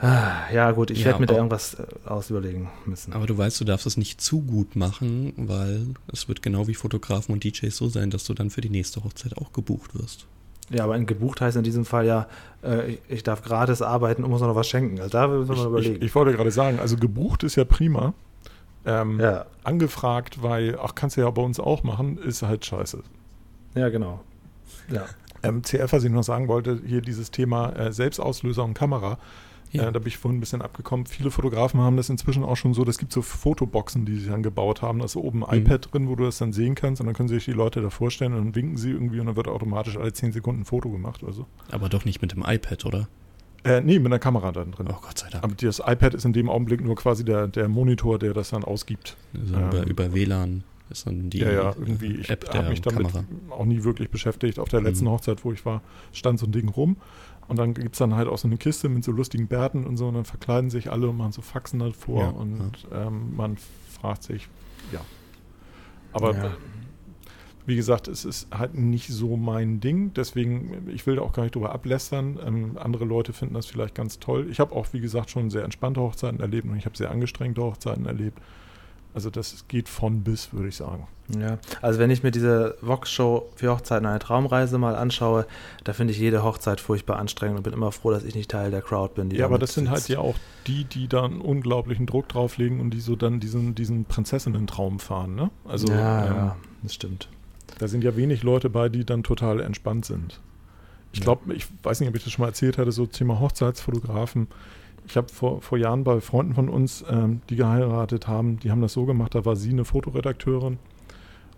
Ah, Ja, gut, ich Ja, werde mir da irgendwas äh, ausüberlegen müssen. Aber du weißt, du darfst es nicht zu gut machen, weil es wird genau wie Fotografen und DJs so sein, dass du dann für die nächste Hochzeit auch gebucht wirst. Ja, aber ein gebucht heißt in diesem Fall ja, äh, ich, darf gratis arbeiten und muss noch was schenken. Also da müssen wir mal Ich, überlegen. ich, ich wollte gerade sagen, also gebucht ist ja prima. Ähm, ja, Angefragt, weil, ach, kannst du ja bei uns auch machen, ist halt scheiße. ja, genau. Ja. Ähm, CF, was ich noch sagen wollte, hier dieses Thema äh, Selbstauslöser und Kamera, Ja. äh, da bin ich vorhin ein bisschen abgekommen. Viele Fotografen haben das inzwischen auch schon so, das gibt so Fotoboxen, die sie dann gebaut haben, da ist oben ein Mhm. iPad drin, wo du das dann sehen kannst und dann können sich die Leute da vorstellen und dann winken sie irgendwie und dann wird automatisch alle 10 Sekunden ein Foto gemacht oder so. Aber doch nicht mit dem iPad, oder? Äh, nee, mit einer Kamera dann drin. Oh Gott sei Dank. Aber das iPad ist in dem Augenblick nur quasi der, der Monitor, der das dann ausgibt. Also ähm, über, über WLAN ist dann die ja, ja, irgendwie. Ich App habe der mich damit Kamera. auch nie wirklich beschäftigt. Auf der letzten Mhm. Hochzeit, wo ich war, stand so ein Ding rum. Und dann gibt es dann halt auch so eine Kiste mit so lustigen Bärten und so. Und dann verkleiden sich alle und machen so Faxen davor. Ja, und Ähm, man fragt sich, ja. Aber Ja. wie gesagt, es ist halt nicht so mein Ding. Deswegen, ich will da auch gar nicht drüber ablästern. Ähm, andere Leute finden das vielleicht ganz toll. Ich habe auch, wie gesagt, schon sehr entspannte Hochzeiten erlebt und ich habe sehr angestrengte Hochzeiten erlebt. Also das geht von bis, würde ich sagen. Ja, also wenn ich mir diese Vox-Show für Hochzeiten eine Traumreise mal anschaue, da finde ich jede Hochzeit furchtbar anstrengend und bin immer froh, dass ich nicht Teil der Crowd bin. Ja, aber das sind halt ja auch die, die da einen unglaublichen Druck drauflegen und die so dann diesen, diesen Prinzessinnen-Traum fahren, ne? Also ja, ähm, ja, das stimmt. da sind ja wenig Leute bei, die dann total entspannt sind. Ich Ja. glaube, ich weiß nicht, ob ich das schon mal erzählt hatte, so Thema Hochzeitsfotografen. Ich habe vor, vor Jahren bei Freunden von uns, ähm, die geheiratet haben, die haben das so gemacht, da war sie eine Fotoredakteurin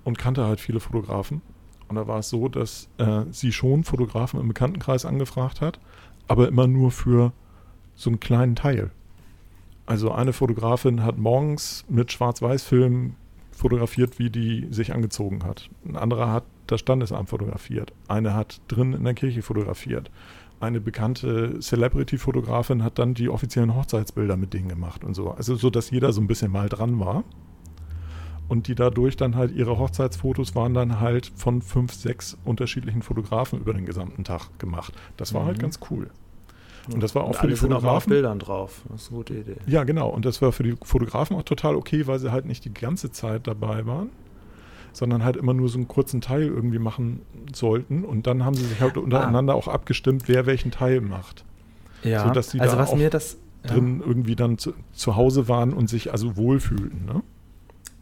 und kannte halt viele Fotografen. Und da war es so, dass äh, sie schon Fotografen im Bekanntenkreis angefragt hat, aber immer nur für so einen kleinen Teil. Also eine Fotografin hat morgens mit Schwarz-Weiß-Film fotografiert, wie die sich angezogen hat. Ein anderer hat das Standesamt fotografiert. Eine hat drin in der Kirche fotografiert. Eine bekannte Celebrity-Fotografin hat dann die offiziellen Hochzeitsbilder mit denen gemacht und so. Also so, dass jeder so ein bisschen mal dran war. Und die dadurch dann halt ihre Hochzeitsfotos waren dann halt von fünf, sechs unterschiedlichen Fotografen über den gesamten Tag gemacht. Das war halt Mhm. ganz cool. Und das war auch Und für die alle sind auch auf Fotografen. Bildern drauf. Das ist eine gute Idee. Ja, genau. Und das war für die Fotografen auch total okay, weil sie halt nicht die ganze Zeit dabei waren, sondern halt immer nur so einen kurzen Teil irgendwie machen sollten. Und dann haben sie sich halt untereinander auch abgestimmt, wer welchen Teil macht. Ja, So, dass die also da was auch mir das ja. Drin irgendwie dann zu, zu Hause waren und sich also wohlfühlten. Ne?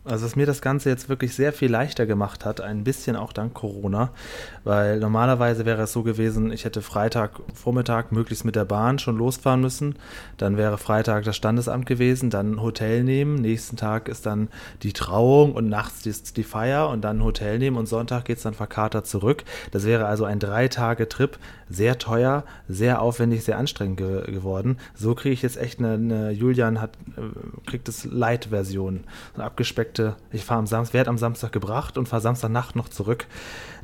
Also was mir das Ganze jetzt wirklich sehr viel leichter gemacht hat, ein bisschen auch dank Corona, weil normalerweise wäre es so gewesen, ich hätte Freitag Vormittag möglichst mit der Bahn schon losfahren müssen, dann wäre Freitag das Standesamt gewesen, dann Hotel nehmen, nächsten Tag ist dann die Trauung und nachts ist die Feier und dann Hotel nehmen. Und Sonntag geht es dann verkatert zurück. Das wäre also ein Drei-Tage-Trip, sehr teuer, sehr aufwendig, sehr anstrengend ge geworden. So kriege ich jetzt echt eine, eine Julian hat, äh, kriegt es Light-Version, eine abgespeckte ich fahre am Samstag, werde am Samstag gebracht und fahre Samstagnacht noch zurück.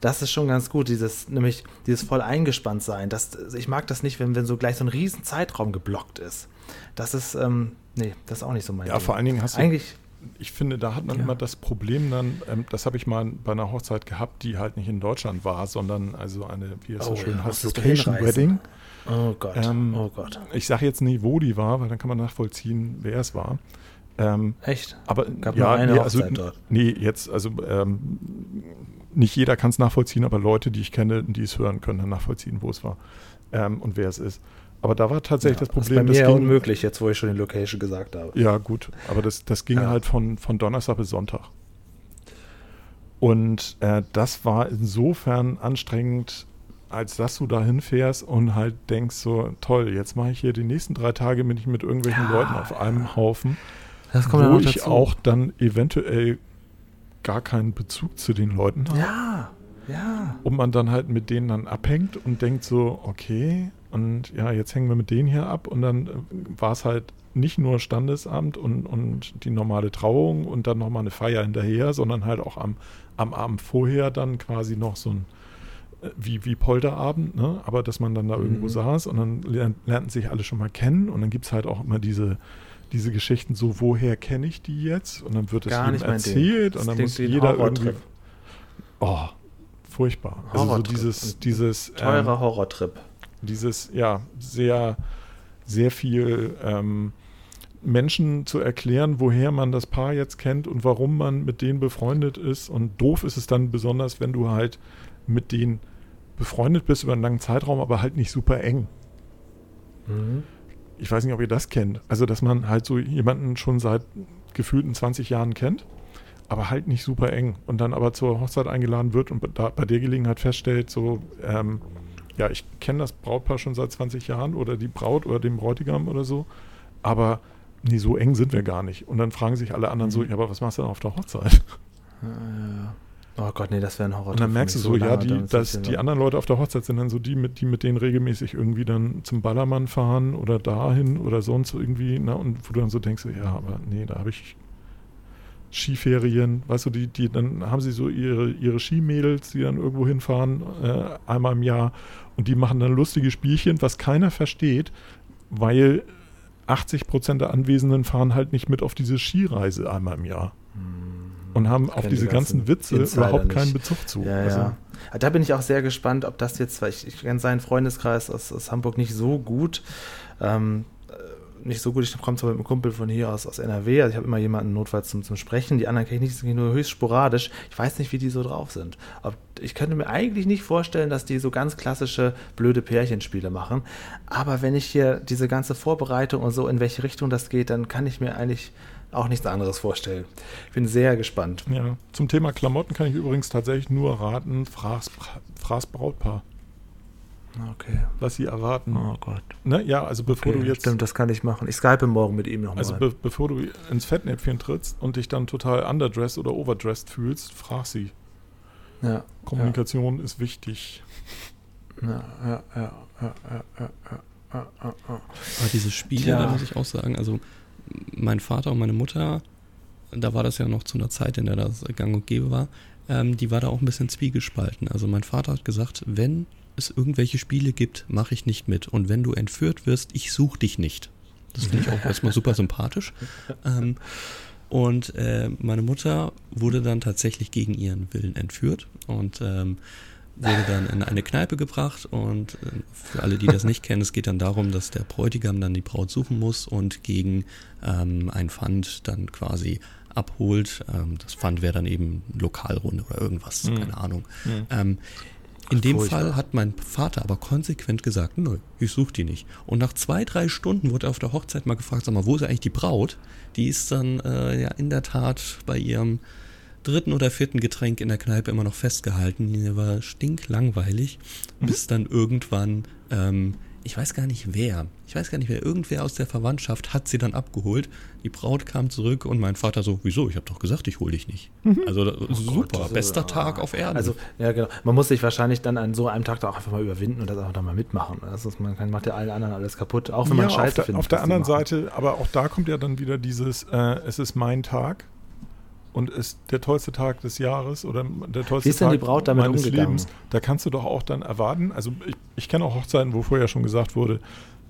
Das ist schon ganz gut, dieses, nämlich dieses voll eingespannt sein. Das, ich mag das nicht, wenn, wenn so gleich so ein riesen Zeitraum geblockt ist. Das ist, ähm, nee, das ist auch nicht so mein Ja, Ding. vor allen Dingen hast du, Eigentlich, ich finde, da hat man Ja. immer das Problem dann, ähm, das habe ich mal bei einer Hochzeit gehabt, die halt nicht in Deutschland war, sondern also eine, wie es so Oh, schön ja, heißt, Location. Wedding. oh Gott, Ähm, oh Gott. Ich sage jetzt nie, wo die war, weil dann kann man nachvollziehen, wer es war. Ähm, Echt? aber Gab ja, nur eine nee, also, dort. Nee, jetzt, also ähm, nicht jeder kann es nachvollziehen, aber Leute, die ich kenne, die es hören, können dann nachvollziehen, wo es war ähm, und wer es ist. Aber da war tatsächlich das ist bei Problem, mir das ja ging, unmöglich, jetzt wo ich schon die Location gesagt habe. Ja, gut, aber das, das ging Ja. halt von, von Donnerstag bis Sonntag. Und äh, das war insofern anstrengend, als dass du da hinfährst und halt denkst so, toll, jetzt mache ich hier die nächsten drei Tage bin ich mit irgendwelchen Ja, Leuten auf einem Haufen, Das kommt wo ich dazu. auch dann eventuell gar keinen Bezug zu den Leuten habe. Ja, ja. Und man dann halt mit denen dann abhängt und denkt so, okay, und ja, jetzt hängen wir mit denen hier ab und dann äh, war es halt nicht nur Standesamt und, und die normale Trauung und dann nochmal eine Feier hinterher, sondern halt auch am, am Abend vorher dann quasi noch so ein äh, wie, wie Polterabend, ne? aber dass man dann da mhm. irgendwo saß und dann lern, lernten sich alle schon mal kennen und dann gibt es halt auch immer diese, diese Geschichten so, woher kenne ich die jetzt? Und dann wird es Gar jedem erzählt und dann muss jeder irgendwie. Oh, furchtbar. Also so dieses, dieses teurer ähm, Horrortrip. Dieses, ja, sehr, sehr viel ähm, Menschen zu erklären, woher man das Paar jetzt kennt und warum man mit denen befreundet ist. Und doof ist es dann besonders, wenn du halt mit denen befreundet bist über einen langen Zeitraum, aber halt nicht super eng. Mhm. Ich weiß nicht, ob ihr das kennt. Also, dass man halt so jemanden schon seit gefühlten 20 Jahren kennt, aber halt nicht super eng und dann aber zur Hochzeit eingeladen wird und da, bei der Gelegenheit feststellt, so, ähm, ja, ich kenne das Brautpaar schon seit 20 Jahren oder die Braut oder den Bräutigam oder so, aber nee, so eng sind wir gar nicht. Und dann fragen sich alle anderen mhm. so, ja, aber was machst du denn auf der Hochzeit? Ja, Oh Gott, nee, das wäre ein Horror. Und dann merkst du so, ja, die, dass die anderen Leute auf der Hochzeit sind dann so die, mit, die mit denen regelmäßig irgendwie dann zum Ballermann fahren oder dahin oder sonst irgendwie, ne? Und wo du dann so denkst, ja, aber nee, da habe ich Skiferien, weißt du, die, die, dann haben sie so ihre, ihre Skimädels, die dann irgendwo hinfahren, äh, einmal im Jahr und die machen dann lustige Spielchen, was keiner versteht, weil 80 Prozent der Anwesenden fahren halt nicht mit auf diese Skireise einmal im Jahr. Hm. Und haben auf diese ganzen, ganzen Witze Insider überhaupt keinen nicht. Bezug zu. Ja, also, ja. Da bin ich auch sehr gespannt, ob das jetzt, weil ich, ich kenne seinen Freundeskreis aus, aus Hamburg nicht so gut. Ähm, nicht so gut. Ich komme zwar mit einem Kumpel von hier aus, aus NRW. Also ich habe immer jemanden notfalls zum, zum Sprechen. Die anderen kenne ich nicht, nur höchst sporadisch. Ich weiß nicht, wie die so drauf sind. Ob, ich könnte mir eigentlich nicht vorstellen, dass die so ganz klassische blöde Pärchenspiele machen. Aber wenn ich hier diese ganze Vorbereitung und so, in welche Richtung das geht, dann kann ich mir eigentlich auch nichts anderes vorstellen. Ich bin sehr gespannt. Ja, zum Thema Klamotten kann ich übrigens tatsächlich nur raten, Fraß, Fraß Brautpaar. Okay. Was sie erwarten. Oh Gott. Ne? Ja, also bevor okay, du jetzt. Stimmt, das kann ich machen. Ich skype morgen mit ihm nochmal. Also be bevor du ins Fettnäpfchen trittst und dich dann total underdressed oder overdressed fühlst, frag sie. Ja. Kommunikation ja. ist wichtig. Ja, ja, ja, ja, ja, ja, ja, ja. Aber diese Spiele, ja. da muss ich auch sagen, also mein Vater und meine Mutter, da war das ja noch zu einer Zeit, in der das gang und gäbe war, ähm, die war da auch ein bisschen zwiegespalten. Also mein Vater hat gesagt, wenn es irgendwelche Spiele gibt, mache ich nicht mit. Und wenn du entführt wirst, ich suche dich nicht. Das finde ich auch erstmal super sympathisch. Ähm, und äh, meine Mutter wurde dann tatsächlich gegen ihren Willen entführt und ähm, wurde dann in eine Kneipe gebracht. Und äh, für alle, die das nicht kennen, es geht dann darum, dass der Bräutigam dann die Braut suchen muss und gegen ähm, ein Pfand dann quasi abholt. Ähm, das Pfand wäre dann eben Lokalrunde oder irgendwas, mhm. keine Ahnung. Mhm. Ähm, in dem Furchtbar. Fall hat mein Vater aber konsequent gesagt, nö, ich suche die nicht. Und nach zwei, drei Stunden wurde er auf der Hochzeit mal gefragt, sag mal, wo ist eigentlich die Braut? Die ist dann äh, ja in der Tat bei ihrem dritten oder vierten Getränk in der Kneipe immer noch festgehalten. Die war stinklangweilig, mhm. bis dann irgendwann ähm, ich weiß gar nicht wer, ich weiß gar nicht wer, irgendwer aus der Verwandtschaft hat sie dann abgeholt. Die Braut kam zurück und mein Vater so, wieso? Ich habe doch gesagt, ich hole dich nicht. Mhm. Also oh super, Gott, bester ist, Tag auf Erden. Also ja genau, man muss sich wahrscheinlich dann an so einem Tag da auch einfach mal überwinden und das auch dann mal mitmachen. Das ist, man kann, macht ja allen anderen alles kaputt, auch wenn ja, man Scheiße auf der, findet. Auf der anderen Seite, aber auch da kommt ja dann wieder dieses, äh, es ist mein Tag und ist der tollste Tag des Jahres oder der tollste Wie ist denn Tag die Braut damit meines umgegangen? Lebens, da kannst du doch auch dann erwarten, also ich, ich kenne auch Hochzeiten, wo vorher schon gesagt wurde,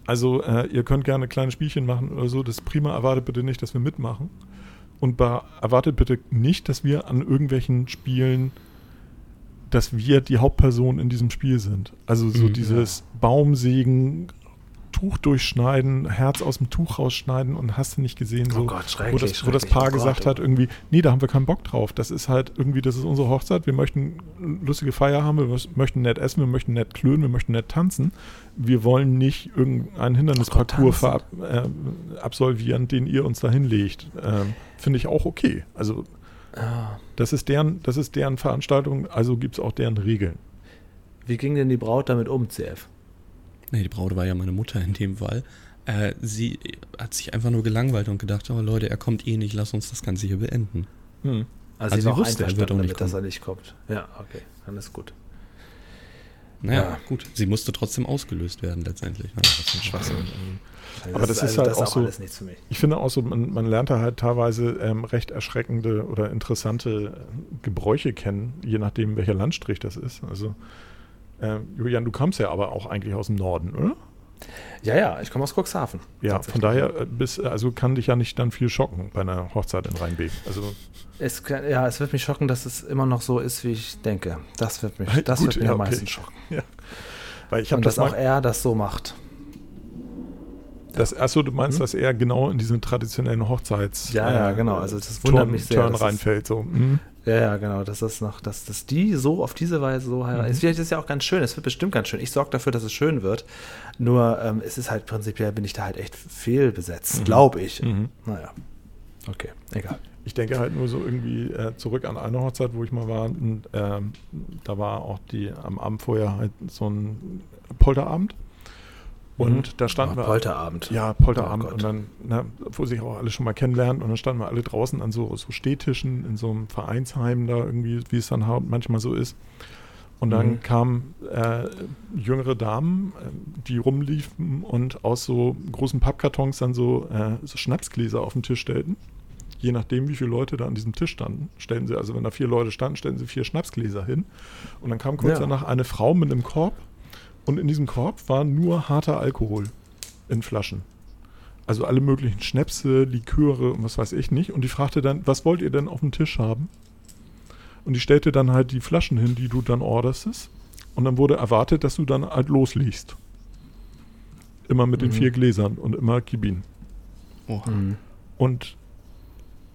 also äh, ihr könnt gerne kleine Spielchen machen oder so, das ist prima, erwartet bitte nicht, dass wir mitmachen und erwartet bitte nicht, dass wir an irgendwelchen Spielen dass wir die Hauptperson in diesem Spiel sind. Also so mhm, dieses ja. Baumsägen, Tuch durchschneiden, Herz aus dem Tuch rausschneiden und hast du nicht gesehen, so, oh Gott, wo, das, wo das Paar oh gesagt Gott, hat, irgendwie, nee, da haben wir keinen Bock drauf. Das ist halt irgendwie, das ist unsere Hochzeit, wir möchten lustige Feier haben, wir möchten nett essen, wir möchten nett klönen, wir möchten nett tanzen. Wir wollen nicht irgendeinen Hindernisparcours oh äh, absolvieren, den ihr uns da hinlegt. Ähm, Finde ich auch okay. Also ah. das ist deren, das ist deren Veranstaltung, also gibt es auch deren Regeln. Wie ging denn die Braut damit um, CF? Nee, die Braut war ja meine Mutter in dem Fall, äh, sie hat sich einfach nur gelangweilt und gedacht, oh Leute, er kommt eh nicht, lass uns das Ganze hier beenden. Hm. Also, also sie, sie wusste, er wird auch nicht damit, dass er nicht kommt. Ja, okay, dann ist gut. Naja, ja. gut. Sie musste trotzdem ausgelöst werden letztendlich. Ne? Das ist ein Schwachsinn. Also Aber das, das ist, also, halt das auch, auch so. Ich finde auch so, man, man lernt da halt teilweise ähm, recht erschreckende oder interessante Gebräuche kennen, je nachdem, welcher Landstrich das ist. Also, äh, Julian, du kommst ja aber auch eigentlich aus dem Norden, oder? Ja, ja, ich komme aus Cuxhaven. Ja, von daher äh, bis, also kann dich ja nicht dann viel schocken bei einer Hochzeit in Rheinbeek. Also es ja, es wird mich schocken, dass es immer noch so ist, wie ich denke. Das wird mich, das Gut, wird mich ja, am okay. meisten schocken. Ja. Weil ich Und das dass auch er das so macht. Das, achso, du meinst, mhm. dass er genau in diesen traditionellen Hochzeits Ja, ja, äh, genau. Also das wundert Turn, mich sehr. Turn reinfällt so. Mhm. Ja, ja, genau. Dass das noch, dass, dass die so auf diese Weise so heiraten. Mhm. Vielleicht ist ja auch ganz schön. Es wird bestimmt ganz schön. Ich sorge dafür, dass es schön wird. Nur ähm, es ist halt prinzipiell bin ich da halt echt fehlbesetzt, mhm. glaube ich. Mhm. Naja. Okay, egal. Ich denke halt nur so irgendwie äh, zurück an eine Hochzeit, wo ich mal war. Und, ähm, da war auch die am Abend vorher halt so ein Polterabend. Und mhm. da standen oh, wir. Polterabend. Ja, Polterabend. Oh und dann, na, wo sich auch alle schon mal kennenlernen. Und dann standen wir alle draußen an so, so Stehtischen in so einem Vereinsheim da irgendwie, wie es dann manchmal so ist. Und dann mhm. kamen äh, jüngere Damen, äh, die rumliefen und aus so großen Pappkartons dann so, äh, so Schnapsgläser auf den Tisch stellten. Je nachdem, wie viele Leute da an diesem Tisch standen, stellen sie, also wenn da vier Leute standen, stellen sie vier Schnapsgläser hin. Und dann kam kurz ja. danach eine Frau mit einem Korb und in diesem Korb war nur harter Alkohol in Flaschen. Also alle möglichen Schnäpse, Liköre und was weiß ich nicht. Und die fragte dann, was wollt ihr denn auf dem Tisch haben? Und die stellte dann halt die Flaschen hin, die du dann orderst. Und dann wurde erwartet, dass du dann halt losliegst. Immer mit mhm. den vier Gläsern und immer Kibin. Oh. Mhm. Und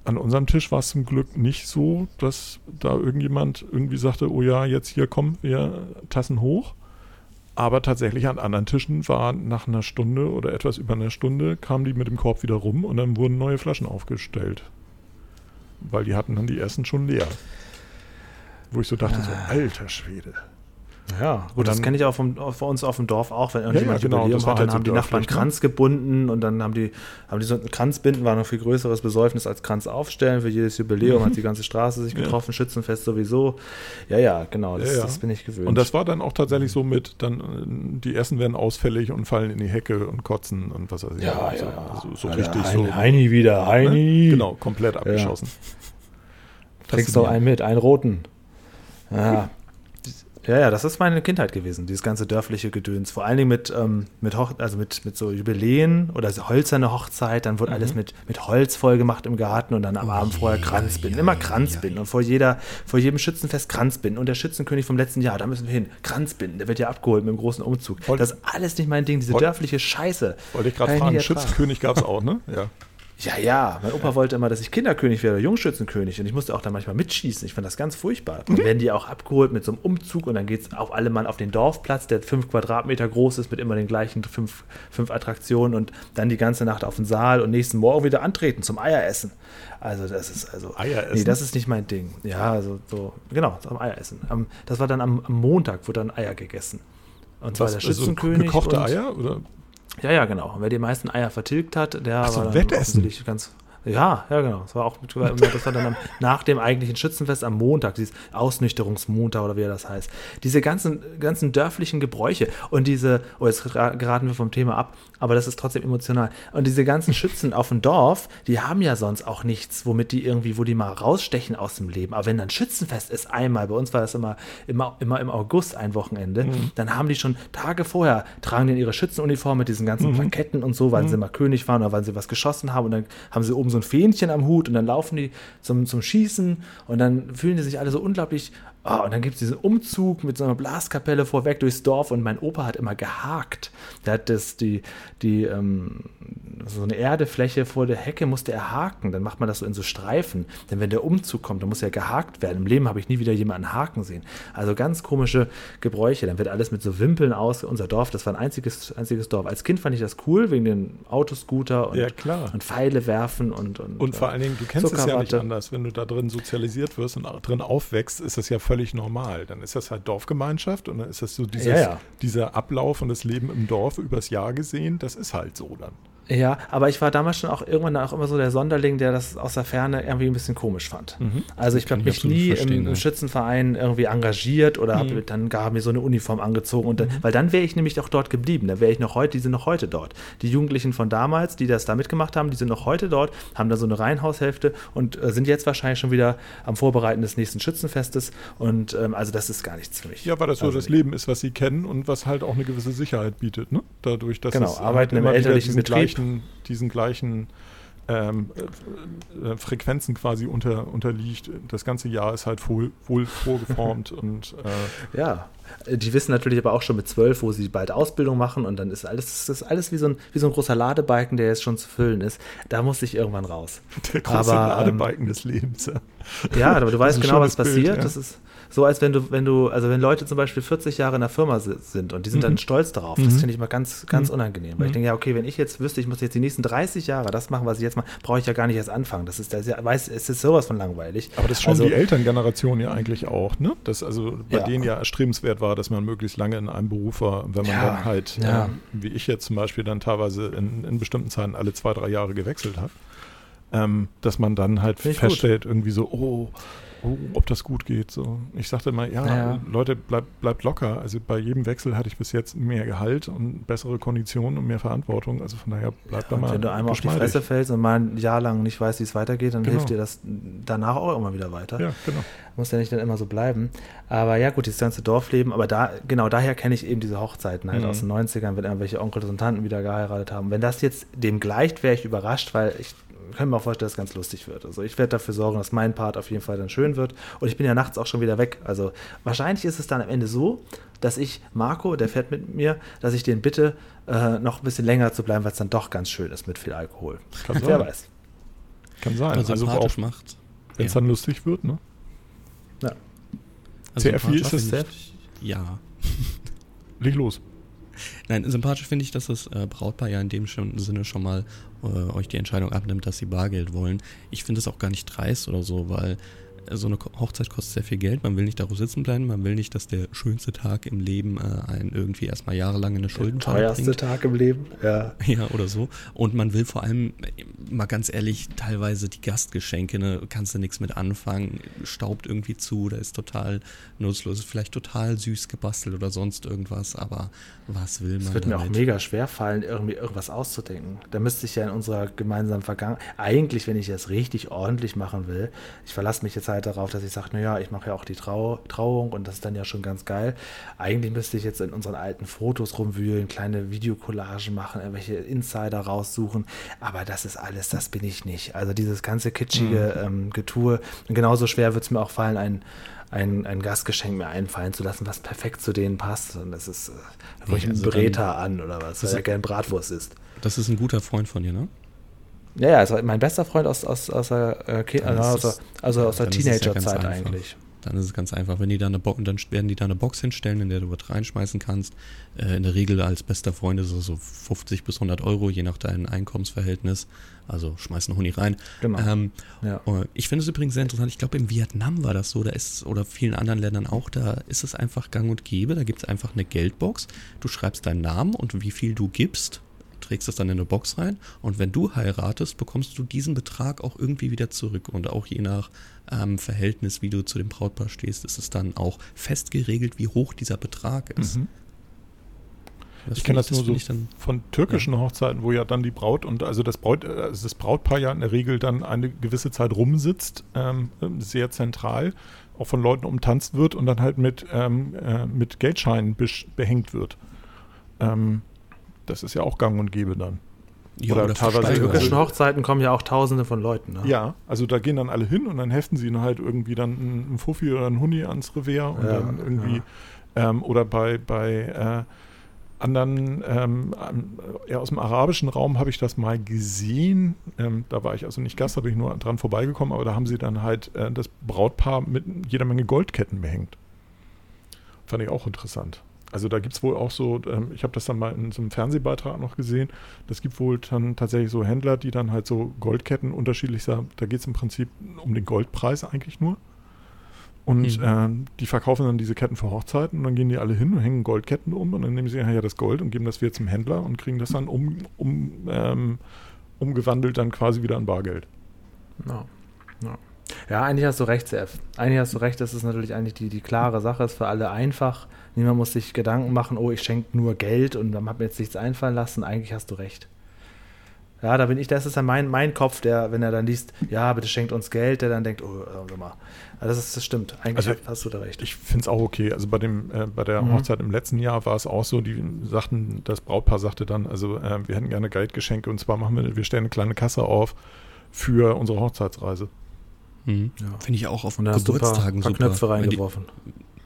an unserem Tisch war es zum Glück nicht so, dass da irgendjemand irgendwie sagte, oh ja, jetzt hier kommen wir Tassen hoch. Aber tatsächlich an anderen Tischen war nach einer Stunde oder etwas über einer Stunde kamen die mit dem Korb wieder rum und dann wurden neue Flaschen aufgestellt. Weil die hatten dann die ersten schon leer. Wo ich so dachte, so, ah. alter Schwede. Ja, gut, dann, das kenne ich auch vom, bei uns auf dem Dorf auch, wenn irgendjemand ja, ja, genau, Jubiläum hat, dann halt haben die Nachbarn ne? Kranz gebunden und dann haben die, haben die so ein Kranzbinden, war noch viel größeres Besäufnis als Kranz aufstellen. Für jedes Jubiläum hat die ganze Straße sich getroffen, ja. Schützenfest sowieso. Ja, ja, genau, das, das, bin ich gewöhnt. Und das war dann auch tatsächlich so mit, dann äh, die Essen werden ausfällig und fallen in die Hecke und kotzen und was weiß ich. Ja, ja. So, so, so richtig Heini, so. Heini wieder, Heini. Ne? Genau, komplett abgeschossen. Trinkst du einen mit, einen roten. Ja, ja, ja, das ist meine Kindheit gewesen, dieses ganze dörfliche Gedöns. Vor allen Dingen mit, ähm, mit, Hoch also mit, mit so Jubiläen oder so holzerne Hochzeit, dann wurde mhm. alles mit, mit Holz voll gemacht im Garten und dann am oh, Abend vorher Kranzbinden. Ja, Immer Kranzbinden ja, und vor, jeder, vor jedem Schützenfest Kranzbinden. Und der Schützenkönig vom letzten Jahr, da müssen wir hin. Kranzbinden, der wird ja abgeholt mit dem großen Umzug. Wollt, das ist alles nicht mein Ding, diese wollt, dörfliche Scheiße. Wollte ich gerade fragen, Schützenkönig gab es auch, ne? Ja. Ja, ja. Mein Opa wollte immer, dass ich Kinderkönig werde, Jungschützenkönig. Und ich musste auch dann manchmal mitschießen. Ich fand das ganz furchtbar. Dann werden die auch abgeholt mit so einem Umzug und dann geht es auf alle Mann auf den Dorfplatz, der fünf Quadratmeter groß ist, mit immer den gleichen fünf, fünf Attraktionen und dann die ganze Nacht auf den Saal und nächsten Morgen wieder antreten zum Eieressen. Also, das ist also. Eieressen? Nee, das ist nicht mein Ding. Ja, also so, genau, zum Eieressen. Am, das war dann am, am Montag, wurde dann Eier gegessen. Und zwar der Schützenkönig. Also gekochte Eier? Oder? Ja, ja, genau. Und wer die meisten Eier vertilgt hat, der Ach so, war dann offensichtlich ganz ja, ja, genau. Das war auch das war dann am, nach dem eigentlichen Schützenfest am Montag, dieses Ausnüchterungsmontag oder wie das heißt. Diese ganzen, ganzen dörflichen Gebräuche und diese, oh, jetzt geraten wir vom Thema ab, aber das ist trotzdem emotional. Und diese ganzen Schützen auf dem Dorf, die haben ja sonst auch nichts, womit die irgendwie, wo die mal rausstechen aus dem Leben. Aber wenn dann Schützenfest ist, einmal, bei uns war das immer, immer, immer im August ein Wochenende, mhm. dann haben die schon Tage vorher, tragen die ihre Schützenuniform mit diesen ganzen mhm. Plaketten und so, weil mhm. sie mal König waren oder weil sie was geschossen haben und dann haben sie oben oben so ein Fähnchen am Hut und dann laufen die zum, zum Schießen und dann fühlen die sich alle so unglaublich Oh, und dann gibt es diesen Umzug mit so einer Blaskapelle vorweg durchs Dorf und mein Opa hat immer gehakt. Der hat das, die, die, ähm, so eine Erdefläche vor der Hecke musste er haken. Dann macht man das so in so Streifen. Denn wenn der Umzug kommt, dann muss er gehakt werden. Im Leben habe ich nie wieder jemanden haken sehen. Also ganz komische Gebräuche. Dann wird alles mit so Wimpeln aus. Unser Dorf, das war ein einziges, einziges Dorf. Als Kind fand ich das cool, wegen den Autoscooter und, ja, und Pfeile werfen und. Und, und vor allen Dingen, du kennst es ja nicht anders. Wenn du da drin sozialisiert wirst und drin aufwächst, ist das ja völlig normal. Dann ist das halt Dorfgemeinschaft und dann ist das so dieses, ja, ja. dieser Ablauf und das Leben im Dorf übers Jahr gesehen, das ist halt so dann. Ja, aber ich war damals schon auch irgendwann auch immer so der Sonderling, der das aus der Ferne irgendwie ein bisschen komisch fand. Mhm. Also ich habe mich nie im, im, Schützenverein irgendwie engagiert oder mhm. habe dann gar mir so eine Uniform angezogen. Und dann, mhm. Weil dann wäre ich nämlich auch dort geblieben. Da wäre ich noch heute, die sind noch heute dort. Die Jugendlichen von damals, die das da mitgemacht haben, die sind noch heute dort, haben da so eine Reihenhaushälfte und äh, sind jetzt wahrscheinlich schon wieder am Vorbereiten des nächsten Schützenfestes. Und ähm, also das ist gar nichts für mich. Ja, weil das so also das Leben ist, was sie kennen und was halt auch eine gewisse Sicherheit bietet. Ne? Dadurch, dass genau, es arbeiten im elterlichen Betrieb gleichen, diesen gleichen ähm, äh, Frequenzen quasi unter, unterliegt. Das ganze Jahr ist halt wohl, wohl vorgeformt und äh ja, die wissen natürlich aber auch schon mit zwölf, wo sie bald Ausbildung machen und dann ist alles, das ist alles wie so, ein, wie so ein großer Ladebalken, der jetzt schon zu füllen ist. Da muss ich irgendwann raus. Der große aber, ähm, Ladebalken ähm, des Lebens. Ja, ja aber du weißt genau, was passiert. Bild, ja. Das ist so als wenn du, wenn du, also wenn Leute zum Beispiel 40 Jahre in der Firma sind und die sind mhm. dann stolz darauf, das mhm. finde ich mal ganz, ganz mhm. unangenehm. Weil ich mhm. denke, ja, okay, wenn ich jetzt wüsste, ich muss jetzt die nächsten 30 Jahre das machen, was ich jetzt mache, brauche ich ja gar nicht erst anfangen. Das ist, das ist, weiß, es ist sowas von langweilig. Aber das ist schon also, die Elterngeneration ja eigentlich auch, ne? Das also bei ja. denen ja erstrebenswert war, dass man möglichst lange in einem Beruf war, wenn man ja, dann halt, ja. äh, wie ich jetzt zum Beispiel, dann teilweise in, in bestimmten Zeiten alle zwei, drei Jahre gewechselt hat. Ähm, dass man dann halt feststellt, gut. irgendwie so, oh, oh, ob das gut geht. So. Ich sagte immer, ja, ja. Leute, bleibt bleib locker. Also bei jedem Wechsel hatte ich bis jetzt mehr Gehalt und bessere Konditionen und mehr Verantwortung. Also von daher bleibt ja, da mal. Wenn du einmal auf die Fresse fällst und mal ein Jahr lang nicht weißt, wie es weitergeht, dann genau. hilft dir das danach auch immer wieder weiter. Ja, genau. Muss ja nicht dann immer so bleiben. Aber ja, gut, dieses ganze Dorfleben, aber da, genau daher kenne ich eben diese Hochzeiten halt mhm. aus den 90ern, wenn irgendwelche Onkel und Tanten wieder geheiratet haben. Wenn das jetzt dem gleicht, wäre ich überrascht, weil ich kann mir auch vorstellen, dass es ganz lustig wird. Also ich werde dafür sorgen, dass mein Part auf jeden Fall dann schön wird. Und ich bin ja nachts auch schon wieder weg. Also wahrscheinlich ist es dann am Ende so, dass ich Marco, der fährt mit mir, dass ich den bitte, äh, noch ein bisschen länger zu bleiben, weil es dann doch ganz schön ist mit viel Alkohol. Kann Wer sein. weiß. Kann sein. Also, also auch, macht. Wenn es ja. dann lustig wird, ne? Ja. Also CFI ist es? Ja. Leg los. Nein, sympathisch finde ich, dass das äh, Brautpaar ja in dem Sinne schon mal äh, euch die Entscheidung abnimmt, dass sie Bargeld wollen. Ich finde das auch gar nicht dreist oder so, weil so eine Hochzeit kostet sehr viel Geld, man will nicht darauf sitzen bleiben, man will nicht, dass der schönste Tag im Leben äh, einen irgendwie erstmal jahrelang in eine Schuldenfalle bringt. Der teuerste Tag im Leben, ja. Ja, oder so. Und man will vor allem, mal ganz ehrlich, teilweise die Gastgeschenke, ne, kannst du nichts mit anfangen, staubt irgendwie zu, da ist total nutzlos, ist vielleicht total süß gebastelt oder sonst irgendwas, aber was will man Es wird damit? mir auch mega schwer fallen, irgendwie irgendwas auszudenken. Da müsste ich ja in unserer gemeinsamen Vergangenheit, eigentlich, wenn ich das richtig ordentlich machen will, ich verlasse mich jetzt halt darauf, dass ich sage, naja, ich mache ja auch die Trau Trauung und das ist dann ja schon ganz geil. Eigentlich müsste ich jetzt in unseren alten Fotos rumwühlen, kleine Videocollagen machen, irgendwelche Insider raussuchen, aber das ist alles, das bin ich nicht. Also dieses ganze kitschige mhm. ähm, Getue. Und genauso schwer wird es mir auch fallen, ein ein, ein Gastgeschenk mir einfallen zu lassen, was perfekt zu denen passt. Und das ist, äh, ich einen Breta an oder was, weil er gern Bratwurst ist. Das ist ein guter Freund von dir, ne? Ja, ja, also mein bester Freund aus, aus, aus der, äh, also, also aus der Teenagerzeit ja eigentlich. Dann ist es ganz einfach. Wenn die da eine Bo dann werden die da eine Box hinstellen, in der du was reinschmeißen kannst. Äh, in der Regel als bester Freund ist es so 50 bis 100 Euro, je nach deinem Einkommensverhältnis. Also schmeiß einen Huni rein. Genau. Ähm, ja. Ich finde es übrigens sehr interessant. Ich glaube, in Vietnam war das so, da ist, oder vielen anderen Ländern auch, da ist es einfach gang und gäbe. Da gibt es einfach eine Geldbox. Du schreibst deinen Namen und wie viel du gibst trägst das dann in eine Box rein und wenn du heiratest, bekommst du diesen Betrag auch irgendwie wieder zurück und auch je nach ähm, Verhältnis, wie du zu dem Brautpaar stehst, ist es dann auch fest geregelt, wie hoch dieser Betrag ist. Mhm. ich kenne das, nur so von türkischen ja. Hochzeiten, wo ja dann die Braut und also das, Braut, also das Brautpaar ja in der Regel dann eine gewisse Zeit rumsitzt, ähm, sehr zentral, auch von Leuten umtanzt wird und dann halt mit, ähm, äh, mit Geldscheinen behängt wird. Ähm, das ist ja auch gang und gäbe dann. Ja, oder, oder teilweise. Bei türkischen Hochzeiten kommen ja auch tausende von Leuten. Ne? Ja, also da gehen dann alle hin und dann heften sie ihnen halt irgendwie dann einen Fuffi oder einen Huni ans Revier und ja, dann irgendwie, ja. ähm, oder bei, bei äh, anderen, ähm, eher aus dem arabischen Raum habe ich das mal gesehen. Ähm, da war ich also nicht Gast, da bin ich nur dran vorbeigekommen, aber da haben sie dann halt äh, das Brautpaar mit jeder Menge Goldketten behängt. Fand ich auch interessant. Also da gibt es wohl auch so, ähm, ich habe das dann mal in so einem Fernsehbeitrag noch gesehen, das gibt wohl dann tatsächlich so Händler, die dann halt so Goldketten unterschiedlich sagen, da geht es im Prinzip um den Goldpreis eigentlich nur. Und mhm. äh, die verkaufen dann diese Ketten für Hochzeiten und dann gehen die alle hin und hängen Goldketten um und dann nehmen sie ja das Gold und geben das wieder zum Händler und kriegen das dann um, um, ähm, umgewandelt dann quasi wieder an Bargeld. Ja. ja. Ja, eigentlich hast du recht, Sef. Eigentlich hast du recht, das ist natürlich eigentlich die, die klare Sache, ist für alle einfach. Niemand muss sich Gedanken machen, oh, ich schenke nur Geld und dann hat mir jetzt nichts einfallen lassen. Eigentlich hast du recht. Ja, da bin ich, das ist dann mein, mein Kopf, der, wenn er dann liest, ja, bitte schenkt uns Geld, der dann denkt, oh, warte mal. Also das, ist, das stimmt. Eigentlich also, hast du da recht. Ich finde es auch okay. Also bei dem, äh, bei der mhm. Hochzeit im letzten Jahr war es auch so, die sagten, das Brautpaar sagte dann, also äh, wir hätten gerne Geldgeschenke und zwar machen wir, wir stellen eine kleine Kasse auf für unsere Hochzeitsreise. Mhm. Ja. Finde ich auch auf Geburtstagen super. Knöpfe reingeworfen.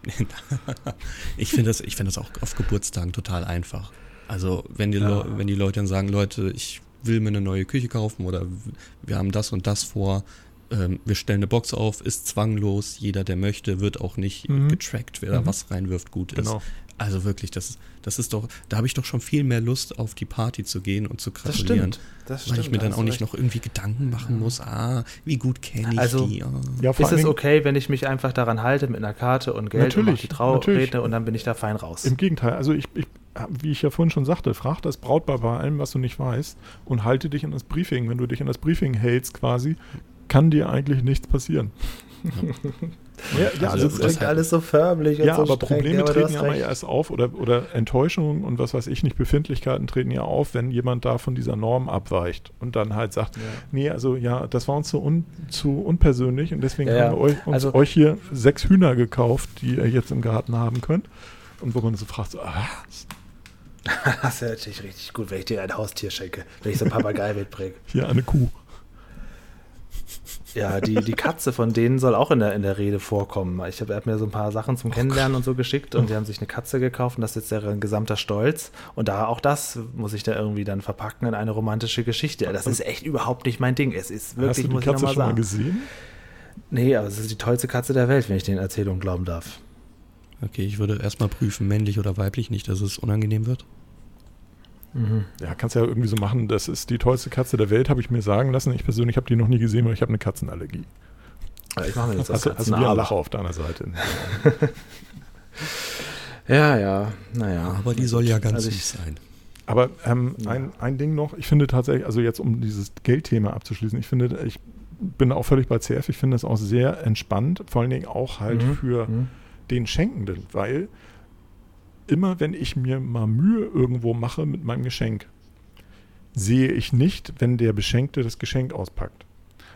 ich finde das, find das auch auf Geburtstagen total einfach. Also wenn die, ja. wenn die Leute dann sagen, Leute, ich will mir eine neue Küche kaufen oder wir haben das und das vor. Ähm, wir stellen eine Box auf, ist zwanglos. Jeder, der möchte, wird auch nicht mhm. getrackt, wer mhm. da was reinwirft, gut genau. ist. Also wirklich, das, das ist doch, da habe ich doch schon viel mehr Lust, auf die Party zu gehen und zu gratulieren. Das stimmt. Das weil stimmt, ich mir dann auch nicht recht. noch irgendwie Gedanken machen muss, ah, wie gut kenne ich also, die. Oh. Ja, ist es okay, wenn ich mich einfach daran halte mit einer Karte und Geld natürlich, und die Trauredner und dann bin ich da fein raus. Im Gegenteil, also ich, ich wie ich ja vorhin schon sagte, frag das Brautpaar bei allem, was du nicht weißt und halte dich an das Briefing. Wenn du dich an das Briefing hältst quasi, kann dir eigentlich nichts passieren. Ja, ja also, das klingt alles so förmlich ja, so aber streng, Probleme aber treten ja mal erst auf oder, oder Enttäuschungen und was weiß ich nicht, Befindlichkeiten treten ja auf, wenn jemand da von dieser Norm abweicht und dann halt sagt, ja. nee, also ja, das war uns zu, un, zu unpersönlich und deswegen ja, haben wir euch, also, euch hier sechs Hühner gekauft, die ihr jetzt im Garten haben könnt. Und wo man so fragt, so, ah, das wäre natürlich richtig gut, wenn ich dir ein Haustier schenke, wenn ich so ein Papagei mitbringe. Hier eine Kuh. Ja, die, die Katze von denen soll auch in der, in der Rede vorkommen. Ich habe hab mir so ein paar Sachen zum Kennenlernen und so geschickt und die haben sich eine Katze gekauft und das ist jetzt deren gesamter Stolz. Und da auch das muss ich da irgendwie dann verpacken in eine romantische Geschichte. Das ist echt überhaupt nicht mein Ding. Es ist wirklich, Hast du die muss Katze ich schon sagen. mal gesehen? Nee, aber es ist die tollste Katze der Welt, wenn ich den Erzählungen glauben darf. Okay, ich würde erstmal prüfen, männlich oder weiblich, nicht, dass es unangenehm wird. Mhm. Ja, kannst ja irgendwie so machen. Das ist die tollste Katze der Welt, habe ich mir sagen lassen. Ich persönlich habe die noch nie gesehen, weil ich habe eine Katzenallergie. Ja, ich mache mir jetzt das Also, also wir Lacher auf deiner Seite. ja, ja, naja. Aber die soll ja ganz also süß sein. Aber ähm, ja. ein, ein Ding noch, ich finde tatsächlich, also jetzt um dieses Geldthema abzuschließen, ich finde, ich bin auch völlig bei CF, ich finde das auch sehr entspannt, vor allen Dingen auch halt mhm. für mhm. den Schenkenden, weil immer wenn ich mir mal Mühe irgendwo mache mit meinem Geschenk, sehe ich nicht, wenn der Beschenkte das Geschenk auspackt.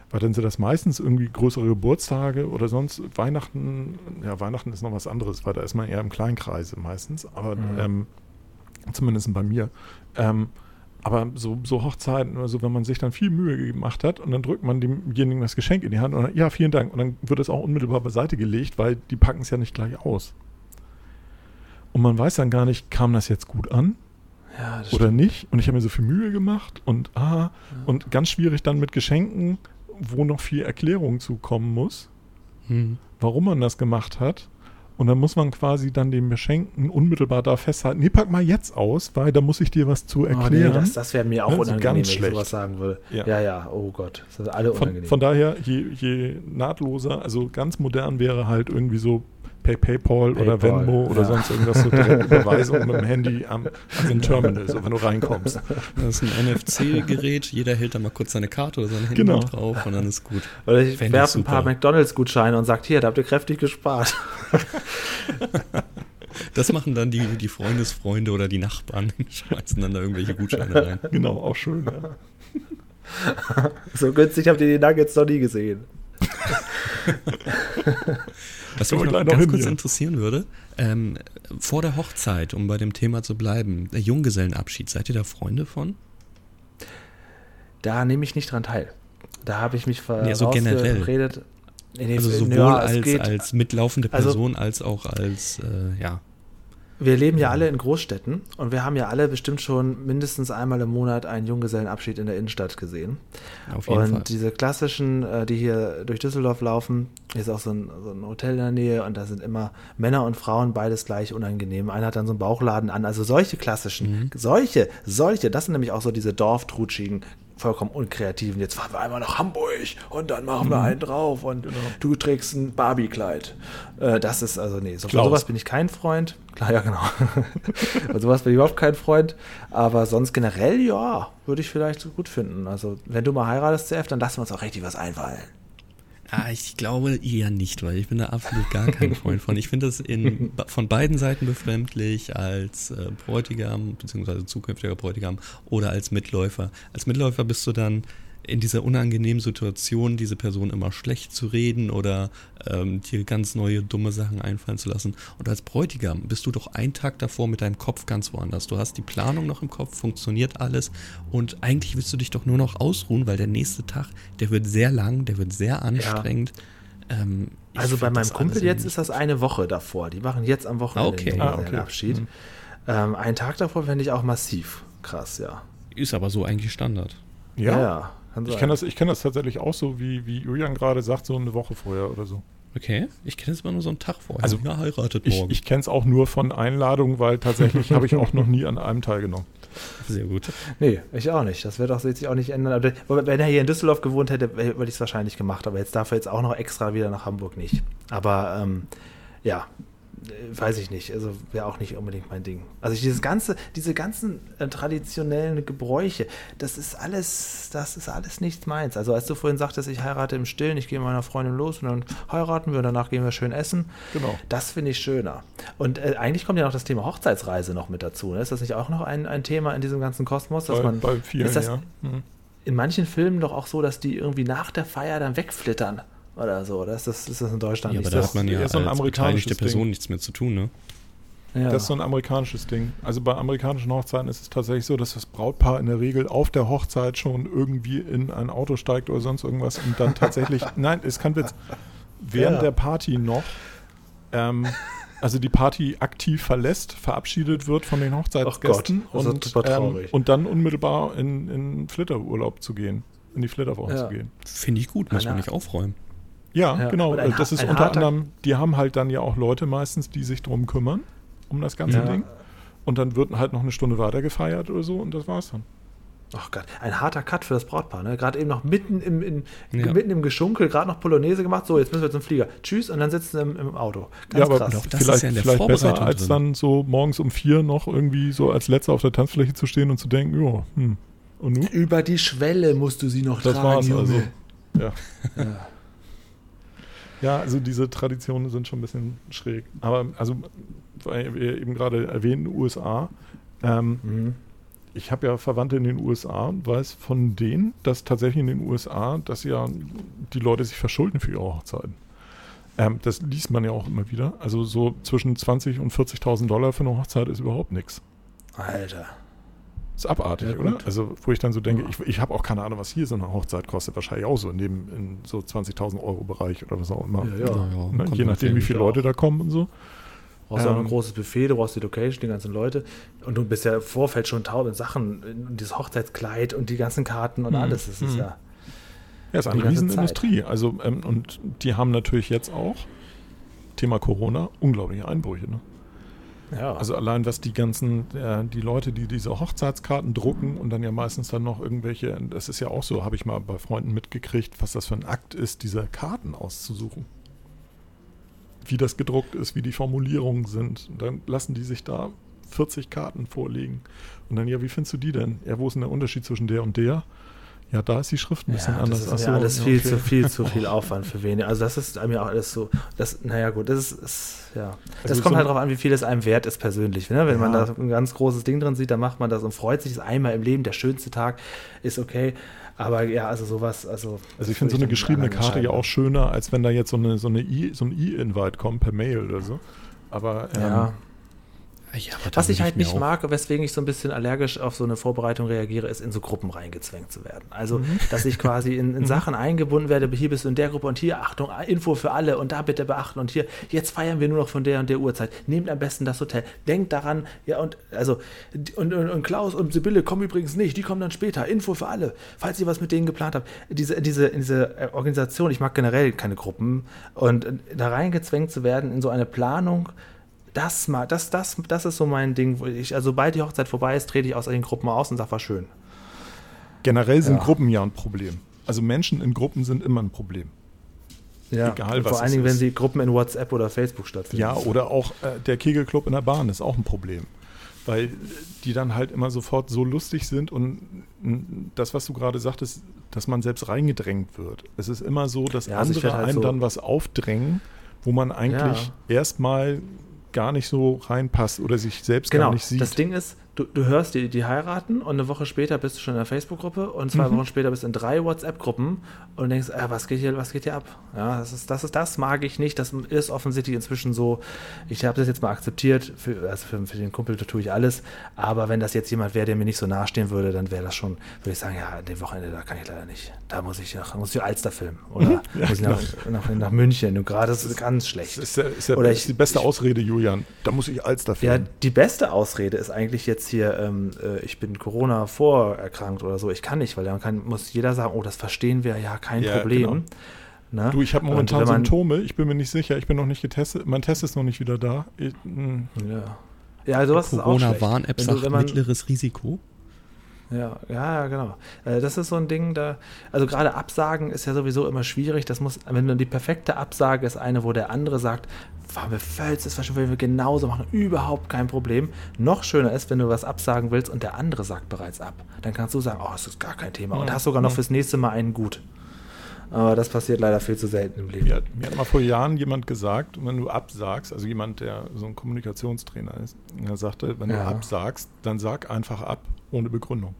Weil dann sind das meistens irgendwie größere Geburtstage oder sonst Weihnachten. Ja, Weihnachten ist noch was anderes, weil da ist man eher im Kleinkreise meistens, aber mhm. ähm, zumindest bei mir. Ähm, aber so, so Hochzeiten oder so, wenn man sich dann viel Mühe gemacht hat und dann drückt man demjenigen das Geschenk in die Hand und dann, ja, vielen Dank. Und dann wird es auch unmittelbar beiseite gelegt, weil die packen es ja nicht gleich aus. Und man weiß dann gar nicht, kam das jetzt gut an ja, oder stimmt. nicht. Und ich habe mir so viel Mühe gemacht und ah, ja. und ganz schwierig dann mit Geschenken, wo noch viel Erklärung zukommen muss, hm. warum man das gemacht hat. Und dann muss man quasi dann dem Beschenken unmittelbar da festhalten, nee, pack mal jetzt aus, weil da muss ich dir was zu erklären. Oh, nee, das, das wäre mir auch ne? unangenehm, ganz schlecht. wenn ich sowas sagen würde. Ja. ja, ja, oh Gott, das sind alle unangenehm. Von, von daher, je, je nahtloser, also ganz modern wäre halt irgendwie so Pay PayPal, PayPal oder Venmo ja. oder sonst irgendwas so direkt Überweisung mit dem Handy am, an den Terminal, so wenn du reinkommst. Das ist ein NFC-Gerät, jeder hält da mal kurz seine Karte oder sein Handy genau. drauf und dann ist gut. Oder ich werfe ein paar McDonalds-Gutscheine und sagt, hier, da habt ihr kräftig gespart. Das machen dann die, die Freundesfreunde oder die Nachbarn, schmeißen dann da irgendwelche Gutscheine rein. Genau, auch schön, ja. So günstig habt ihr die Nuggets noch nie gesehen. Was mich noch ganz kurz hier. interessieren würde, ähm, vor der Hochzeit, um bei dem Thema zu bleiben, der Junggesellenabschied, seid ihr da Freunde von? Da nehme ich nicht dran teil. Da habe ich mich ver nee, so generell. also sowohl ja, als, als mitlaufende also Person also, als auch als, äh, ja. Wir leben ja alle in Großstädten und wir haben ja alle bestimmt schon mindestens einmal im Monat einen Junggesellenabschied in der Innenstadt gesehen. Auf jeden und Fall. diese klassischen, äh, die hier durch Düsseldorf laufen, hier ist auch so ein, so ein, Hotel in der Nähe und da sind immer Männer und Frauen beides gleich unangenehm. Einer hat dann so einen Bauchladen an. Also solche klassischen, mhm. solche, solche, das sind nämlich auch so diese dorftrutschigen vollkommen unkreativen, jetzt fahren wir einmal nach Hamburg und dann machen wir mhm. einen drauf und genau. du trägst ein Barbie-Kleid. Äh, das ist also, nee, so, sowas bin ich kein Freund. Klar, ja, genau. Von sowas bin ich überhaupt kein Freund. Aber sonst generell, ja, würde ich vielleicht gut finden. Also, wenn du mal heiratest, CF, dann lassen wir uns auch richtig was einfallen. Ah, ich glaube eher nicht, weil ich bin da absolut gar kein Freund von. Ich finde das in, von beiden Seiten befremdlich als äh, Bräutigam bzw. zukünftiger Bräutigam oder als Mitläufer. Als Mitläufer bist du dann in dieser unangenehmen Situation, diese Person immer schlecht zu reden oder ähm, dir ganz neue dumme Sachen einfallen zu lassen. Und als Bräutigam bist du doch einen Tag davor mit deinem Kopf ganz woanders. Du hast die Planung noch im Kopf, funktioniert alles und eigentlich willst du dich doch nur noch ausruhen, weil der nächste Tag, der wird sehr lang, der wird sehr anstrengend. Ja. Ähm, also bei meinem Kumpel jetzt ist das eine Woche davor. Die machen jetzt am Wochenende okay. den, ah, okay. Abschied. Mhm. Ähm, einen Tag davor fände ich auch massiv krass, ja. Ist aber so eigentlich Standard. Ja, ja. Kann ich kenne das, kenn das tatsächlich auch so, wie, wie Julian gerade sagt, so eine Woche vorher oder so. Okay, ich kenne es immer nur so einen Tag vorher. Also, ja, heiratet morgen. Ich, ich kenne es auch nur von Einladungen, weil tatsächlich habe ich auch noch nie an einem teilgenommen. Sehr gut. Nee, ich auch nicht. Das wird auch, sich auch nicht ändern. Aber wenn er hier in Düsseldorf gewohnt hätte, hätte ich es wahrscheinlich gemacht. Aber jetzt darf er jetzt auch noch extra wieder nach Hamburg nicht. Aber ähm, ja, weiß ich nicht, also wäre auch nicht unbedingt mein Ding. Also dieses ganze, diese ganzen äh, traditionellen Gebräuche, das ist alles, das ist alles nicht meins. Also als du vorhin sagtest, ich heirate im Stillen, ich gehe mit meiner Freundin los und dann heiraten wir und danach gehen wir schön essen. Genau. Das finde ich schöner. Und äh, eigentlich kommt ja noch das Thema Hochzeitsreise noch mit dazu. Ne? Ist das nicht auch noch ein, ein Thema in diesem ganzen Kosmos, dass bei, man bei vielen, ist das ja. Mhm. in manchen Filmen doch auch so, dass die irgendwie nach der Feier dann wegflittern? Oder so. Oder ist das, ist das in Deutschland ja, nicht aber da hat man ja so ein als beteiligte Person Ding. nichts mehr zu tun, ne? Ja. Das ist so ein amerikanisches Ding. Also bei amerikanischen Hochzeiten ist es tatsächlich so, dass das Brautpaar in der Regel auf der Hochzeit schon irgendwie in ein Auto steigt oder sonst irgendwas und dann tatsächlich, nein, es kann Witz, während ja. der Party noch, ähm, also die Party aktiv verlässt, verabschiedet wird von den Hochzeitsgästen und, ähm, und dann unmittelbar in, in Flitterurlaub zu gehen, in die Flitterwoche ja. zu gehen. Finde ich gut, muss man nicht aufräumen. Ja, ja genau. das ist unter anderem, die haben halt dann ja auch Leute meistens, die sich drum kümmern, um das ganze ja. Ding. Und dann wird halt noch eine Stunde weiter gefeiert oder so und das war's dann. Ach Gott, ein harter Cut für das Brautpaar, ne? Gerade eben noch mitten im, in, ja. mitten im Geschunkel, gerade noch Polonaise gemacht, so, jetzt müssen wir zum Flieger. Tschüss, und dann sitzen sie im, im Auto. Ganz ja, aber krass. vielleicht, ja vielleicht besser, als drin. dann so morgens um vier noch irgendwie so als letzter auf der Tanzfläche zu stehen und zu denken, ja, hm. Und nun? Über die Schwelle musst du sie noch das tragen, war's Junge. also. Ja. ja. Ja, also diese Traditionen sind schon ein bisschen schräg. Aber also, weil wir eben gerade erwähnten, USA. Ähm, mhm. Ich habe ja Verwandte in den USA und weiß von denen, dass tatsächlich in den USA, dass ja die Leute sich verschulden für ihre Hochzeiten. Ähm, das liest man ja auch immer wieder. Also so zwischen 20 und 40.000 Dollar für eine Hochzeit ist überhaupt nichts. Alter. Ist abartig, ja, oder? Also, wo ich dann so denke, ich, ich habe auch keine Ahnung, was hier so eine Hochzeit kostet. Wahrscheinlich auch so in dem in so 20.000 Euro Bereich oder was auch immer. Ja, ja. Ne? Je nachdem, wie viele Leute da kommen und so. Du brauchst ähm, auch ein großes Buffet, du brauchst die Location, die ganzen Leute. Und du bist ja im Vorfeld schon taub mit Sachen, und dieses Hochzeitskleid und die ganzen Karten und mhm. alles. Das ist mhm. ja. Ja, ist eine Riesenindustrie. Also, ähm, und die haben natürlich jetzt auch, Thema Corona, unglaubliche Einbrüche. Ne? Ja. Also allein was die ganzen, äh, die Leute, die diese Hochzeitskarten drucken und dann ja meistens dann noch irgendwelche, das ist ja auch so, habe ich mal bei Freunden mitgekriegt, was das für ein Akt ist, diese Karten auszusuchen. Wie das gedruckt ist, wie die Formulierungen sind. Und dann lassen die sich da 40 Karten vorlegen. Und dann, ja, wie findest du die denn? Ja, wo ist denn der Unterschied zwischen der und der? Ja, da ist die Schrift ein bisschen ja, anders. Das ist mir alles viel okay. zu viel zu viel Aufwand für wenig. Also das ist mir auch alles so. Das, naja gut, das ist, ist ja. Also das kommt so halt darauf an, wie viel es einem wert ist persönlich. Ne? Wenn ja. man da ein ganz großes Ding drin sieht, dann macht man das und freut sich. Das einmal im Leben, der schönste Tag ist okay. Aber ja, also sowas, also. Also ich finde so eine geschriebene Karte ja auch schöner, als wenn da jetzt so eine so eine e, so ein E-Invite kommt per Mail oder so. Aber ähm, ja. Ja, Was ich halt nicht auch. mag, weswegen ich so ein bisschen allergisch auf so eine Vorbereitung reagiere, ist in so Gruppen reingezwängt zu werden. Also, mhm. dass ich quasi in, in mhm. Sachen eingebunden werde, hier bist du in der Gruppe und hier, Achtung, Info für alle und da bitte beachten und hier, jetzt feiern wir nur noch von der und der Uhrzeit. Nehmt am besten das Hotel. Denkt daran, ja, und also, und, und, und Klaus und Sibylle kommen übrigens nicht, die kommen dann später. Info für alle, falls ihr was mit denen geplant habt. Diese, diese, diese äh, Organisation, ich mag generell keine Gruppen und äh, da reingezwängt zu werden in so eine Planung, das, mal, das, das, das ist so mein Ding. Wo ich, also, sobald die Hochzeit vorbei ist, trete ich aus den Gruppen aus und sage, war schön. Generell sind ja. Gruppen ja ein Problem. Also Menschen in Gruppen sind immer ein Problem. Ja, Egal, was vor allen Dingen, wenn sie Gruppen in WhatsApp oder Facebook stattfinden. Ja, oder auch äh, der Kegelclub in der Bahn ist auch ein Problem. Weil die dann halt immer sofort so lustig sind und das, was du gerade sagtest, dass man selbst reingedrängt wird. Es ist immer so, dass ja, also andere halt einem so dann was aufdrängen, wo man eigentlich ja. erstmal gar nicht so reinpasst oder sich selbst genau. gar nicht sieht. Das Ding ist, du, du hörst die, die heiraten und eine Woche später bist du schon in der Facebook-Gruppe und zwei mhm. Wochen später bist du in drei WhatsApp-Gruppen und denkst, äh, was geht hier, was geht hier ab? Ja, das ist, das ist, das mag ich nicht. Das ist offensichtlich inzwischen so. Ich habe das jetzt mal akzeptiert. Für, also für, für den Kumpel tue ich alles. Aber wenn das jetzt jemand wäre, der mir nicht so nahestehen würde, dann wäre das schon, würde ich sagen, ja, an dem Wochenende, da kann ich leider nicht. Da muss ich nach, muss ich Alster filmen oder mhm. ja, muss ich nach, nach, nach, München. Und gerade ist es ganz schlecht. Das ist, der, ist, der, oder ich, ist die beste Ausrede, Julian. Da muss ich Alster filmen. Ja, die beste Ausrede ist eigentlich jetzt hier, ähm, äh, ich bin Corona vorerkrankt oder so. Ich kann nicht, weil dann kann, muss jeder sagen, oh, das verstehen wir, ja, kein ja, Problem. Genau. Na? Du, ich habe momentan man, Symptome, ich bin mir nicht sicher, ich bin noch nicht getestet, mein Test ist noch nicht wieder da. Ich, hm. ja. Ja, sowas Corona-Warn-App sagt mittleres Risiko. Ja, ja, genau. Äh, das ist so ein Ding, da, also gerade Absagen ist ja sowieso immer schwierig. Das muss, wenn du die perfekte Absage ist eine, wo der andere sagt, war mir völlig, das will wir genauso machen, überhaupt kein Problem. Noch schöner ist, wenn du was absagen willst und der andere sagt bereits ab. Dann kannst du sagen, oh, das ist gar kein Thema und hast sogar noch fürs nächste Mal einen gut. Aber das passiert leider viel zu selten im Leben. Mir, mir, hat mal vor Jahren jemand gesagt, wenn du absagst, also jemand, der so ein Kommunikationstrainer ist, er sagte, wenn ja. du absagst, dann sag einfach ab, ohne Begründung.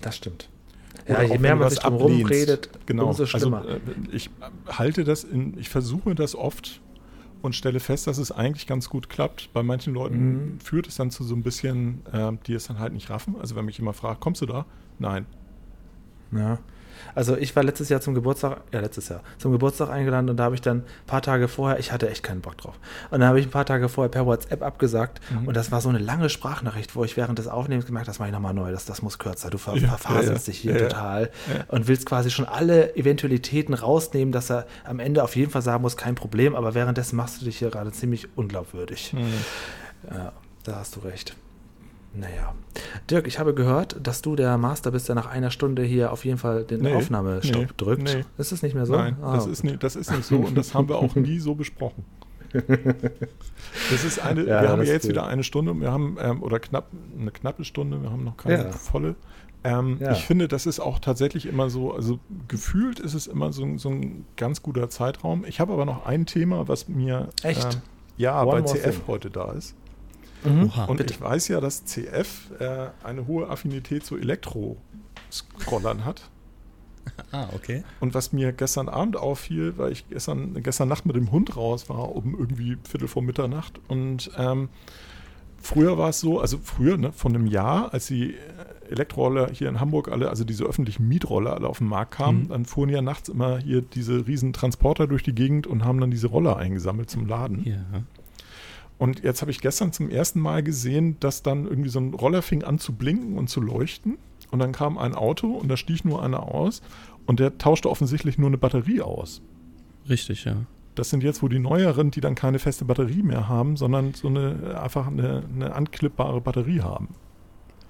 Das stimmt. ja, je mehr man sich drum redet, genau. umso also, schlimmer. Also, ich halte das in, ich versuche das oft und stelle fest, dass es eigentlich ganz gut klappt. Bei manchen Leuten mhm. führt es dann zu so ein bisschen, äh, die es dann halt nicht raffen. Also wenn mich jemand fragt, kommst du da? Nein. Ja. Also ich war letztes Jahr zum Geburtstag, ja letztes Jahr, zum Geburtstag eingeladen und da habe ich dann ein paar Tage vorher, ich hatte echt keinen Bock drauf. Und dann habe ich ein paar Tage vorher per WhatsApp abgesagt mhm. und das war so eine lange Sprachnachricht, wo ich während des Aufnehmens gemerkt habe, das mache ich nochmal neu, das, das muss kürzer. Du ver ja, verfaselst ja, dich hier ja, total und willst quasi schon alle Eventualitäten rausnehmen, dass er am Ende auf jeden Fall sagen muss, kein Problem, aber währenddessen machst du dich hier gerade ziemlich unglaubwürdig. Mhm. Ja, da hast du recht. Naja. Dirk, ich habe gehört, dass du der Master bist, der nach einer Stunde hier auf jeden Fall den nee, Aufnahmestopp nee, drückt. Nee. Ist es nicht mehr so? Nein, ah, das, ist nicht, das ist nicht so und das haben wir auch nie so besprochen. Das ist eine, ja, wir haben jetzt gut. wieder eine Stunde, wir haben, ähm, oder knapp, eine knappe Stunde, wir haben noch keine ja. volle. Ähm, ja. Ich finde, das ist auch tatsächlich immer so, also gefühlt ist es immer so, so ein ganz guter Zeitraum. Ich habe aber noch ein Thema, was mir Echt? Ähm, ja One bei CF thing. heute da ist. Mhm. Und Bitte. ich weiß ja, dass CF äh, eine hohe Affinität zu Elektro-Scrollern hat. Ah, okay. Und was mir gestern Abend auffiel, weil ich gestern, gestern Nacht mit dem Hund raus war, um irgendwie Viertel vor Mitternacht. Und ähm, früher war es so, also früher, ne, von einem Jahr, als die Elektroroller hier in Hamburg alle, also diese öffentlichen Mietroller alle auf den Markt kamen, mhm. dann fuhren ja nachts immer hier diese riesen Transporter durch die Gegend und haben dann diese Roller eingesammelt zum Laden. Ja. Und jetzt habe ich gestern zum ersten Mal gesehen, dass dann irgendwie so ein Roller fing an zu blinken und zu leuchten. Und dann kam ein Auto und da stieg nur einer aus und der tauschte offensichtlich nur eine Batterie aus. Richtig, ja. Das sind jetzt wohl die neueren, die dann keine feste Batterie mehr haben, sondern so eine einfach eine, eine anklippbare Batterie haben.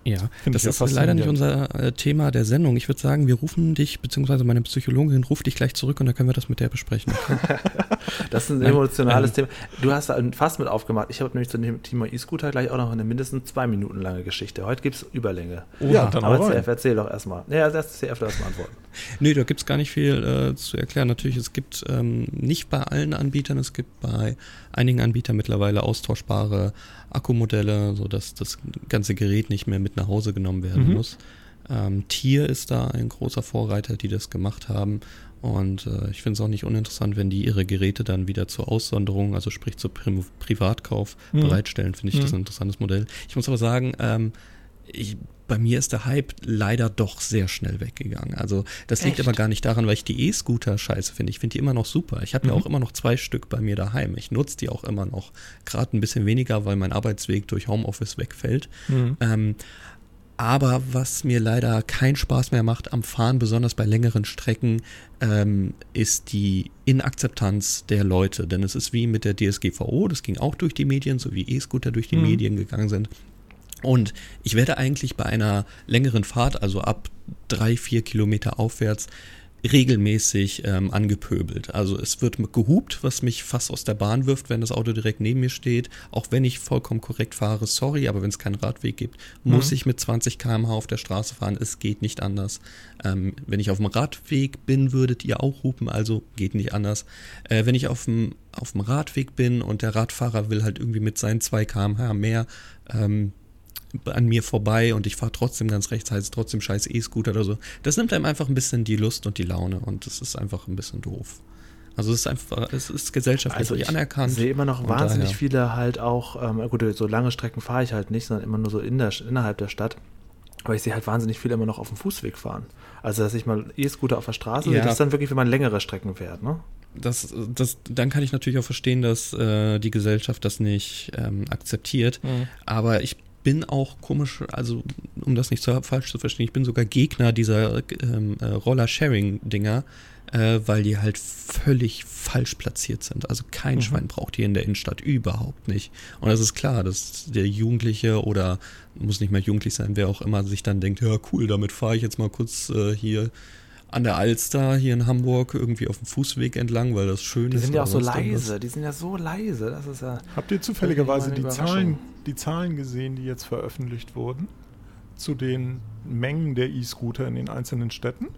Ja, Find das ist leider nicht unser äh, Thema der Sendung. Ich würde sagen, wir rufen dich, beziehungsweise meine Psychologin ruft dich gleich zurück und dann können wir das mit der besprechen. das ist ein emotionales Nein. Thema. Du hast da fast mit aufgemacht. Ich habe nämlich zu dem Thema E-Scooter gleich auch noch eine mindestens zwei Minuten lange Geschichte. Heute gibt es Überlänge. Oha. Ja, dann Aber CF, erzähl doch erstmal. Ja, das CF darf erstmal antworten. Nö, da gibt es gar nicht viel äh, zu erklären. Natürlich, es gibt ähm, nicht bei allen Anbietern, es gibt bei einigen Anbietern mittlerweile austauschbare Akkumodelle, sodass das ganze Gerät nicht mehr mit nach Hause genommen werden mhm. muss. Ähm, Tier ist da ein großer Vorreiter, die das gemacht haben. Und äh, ich finde es auch nicht uninteressant, wenn die ihre Geräte dann wieder zur Aussonderung, also sprich zur Pri Privatkauf mhm. bereitstellen, finde ich mhm. das ein interessantes Modell. Ich muss aber sagen, ähm, ich, bei mir ist der Hype leider doch sehr schnell weggegangen. Also das Echt? liegt aber gar nicht daran, weil ich die E-Scooter scheiße finde. Ich finde die immer noch super. Ich habe mhm. ja auch immer noch zwei Stück bei mir daheim. Ich nutze die auch immer noch. Gerade ein bisschen weniger, weil mein Arbeitsweg durch Homeoffice wegfällt. Mhm. Ähm, aber was mir leider keinen Spaß mehr macht am Fahren, besonders bei längeren Strecken, ähm, ist die Inakzeptanz der Leute. Denn es ist wie mit der DSGVO, das ging auch durch die Medien, so wie E-Scooter durch die mhm. Medien gegangen sind. Und ich werde eigentlich bei einer längeren Fahrt, also ab drei, vier Kilometer aufwärts, regelmäßig ähm, angepöbelt. Also es wird gehupt, was mich fast aus der Bahn wirft, wenn das Auto direkt neben mir steht. Auch wenn ich vollkommen korrekt fahre, sorry, aber wenn es keinen Radweg gibt, muss mhm. ich mit 20 km/h auf der Straße fahren. Es geht nicht anders. Ähm, wenn ich auf dem Radweg bin, würdet ihr auch hupen, also geht nicht anders. Äh, wenn ich auf dem, auf dem Radweg bin und der Radfahrer will halt irgendwie mit seinen 2 km/h mehr ähm, an mir vorbei und ich fahre trotzdem ganz rechts, heißt trotzdem scheiß E-Scooter oder so. Das nimmt einem einfach ein bisschen die Lust und die Laune und das ist einfach ein bisschen doof. Also es ist einfach, es ist gesellschaftlich also ich anerkannt. Ich sehe immer noch wahnsinnig daher. viele halt auch, ähm, gut, so lange Strecken fahre ich halt nicht, sondern immer nur so in der, innerhalb der Stadt. Aber ich sehe halt wahnsinnig viele immer noch auf dem Fußweg fahren. Also dass ich mal E-Scooter auf der Straße ja. sehe, das ist dann wirklich, wenn man längere Strecken fährt, ne? Das, das, dann kann ich natürlich auch verstehen, dass äh, die Gesellschaft das nicht ähm, akzeptiert. Mhm. Aber ich bin auch komisch, also um das nicht so falsch zu verstehen, ich bin sogar Gegner dieser ähm, äh, Roller-Sharing-Dinger, äh, weil die halt völlig falsch platziert sind. Also kein mhm. Schwein braucht die in der Innenstadt überhaupt nicht. Und das ist klar, dass der Jugendliche oder muss nicht mehr jugendlich sein, wer auch immer sich dann denkt, ja cool, damit fahre ich jetzt mal kurz äh, hier an der Alster hier in Hamburg irgendwie auf dem Fußweg entlang, weil das schön die ist. Die sind ja auch so leise, die sind ja so leise. Das ist ja Habt ihr zufälligerweise die Zahlen, die Zahlen gesehen, die jetzt veröffentlicht wurden, zu den Mengen der E-Scooter in den einzelnen Städten?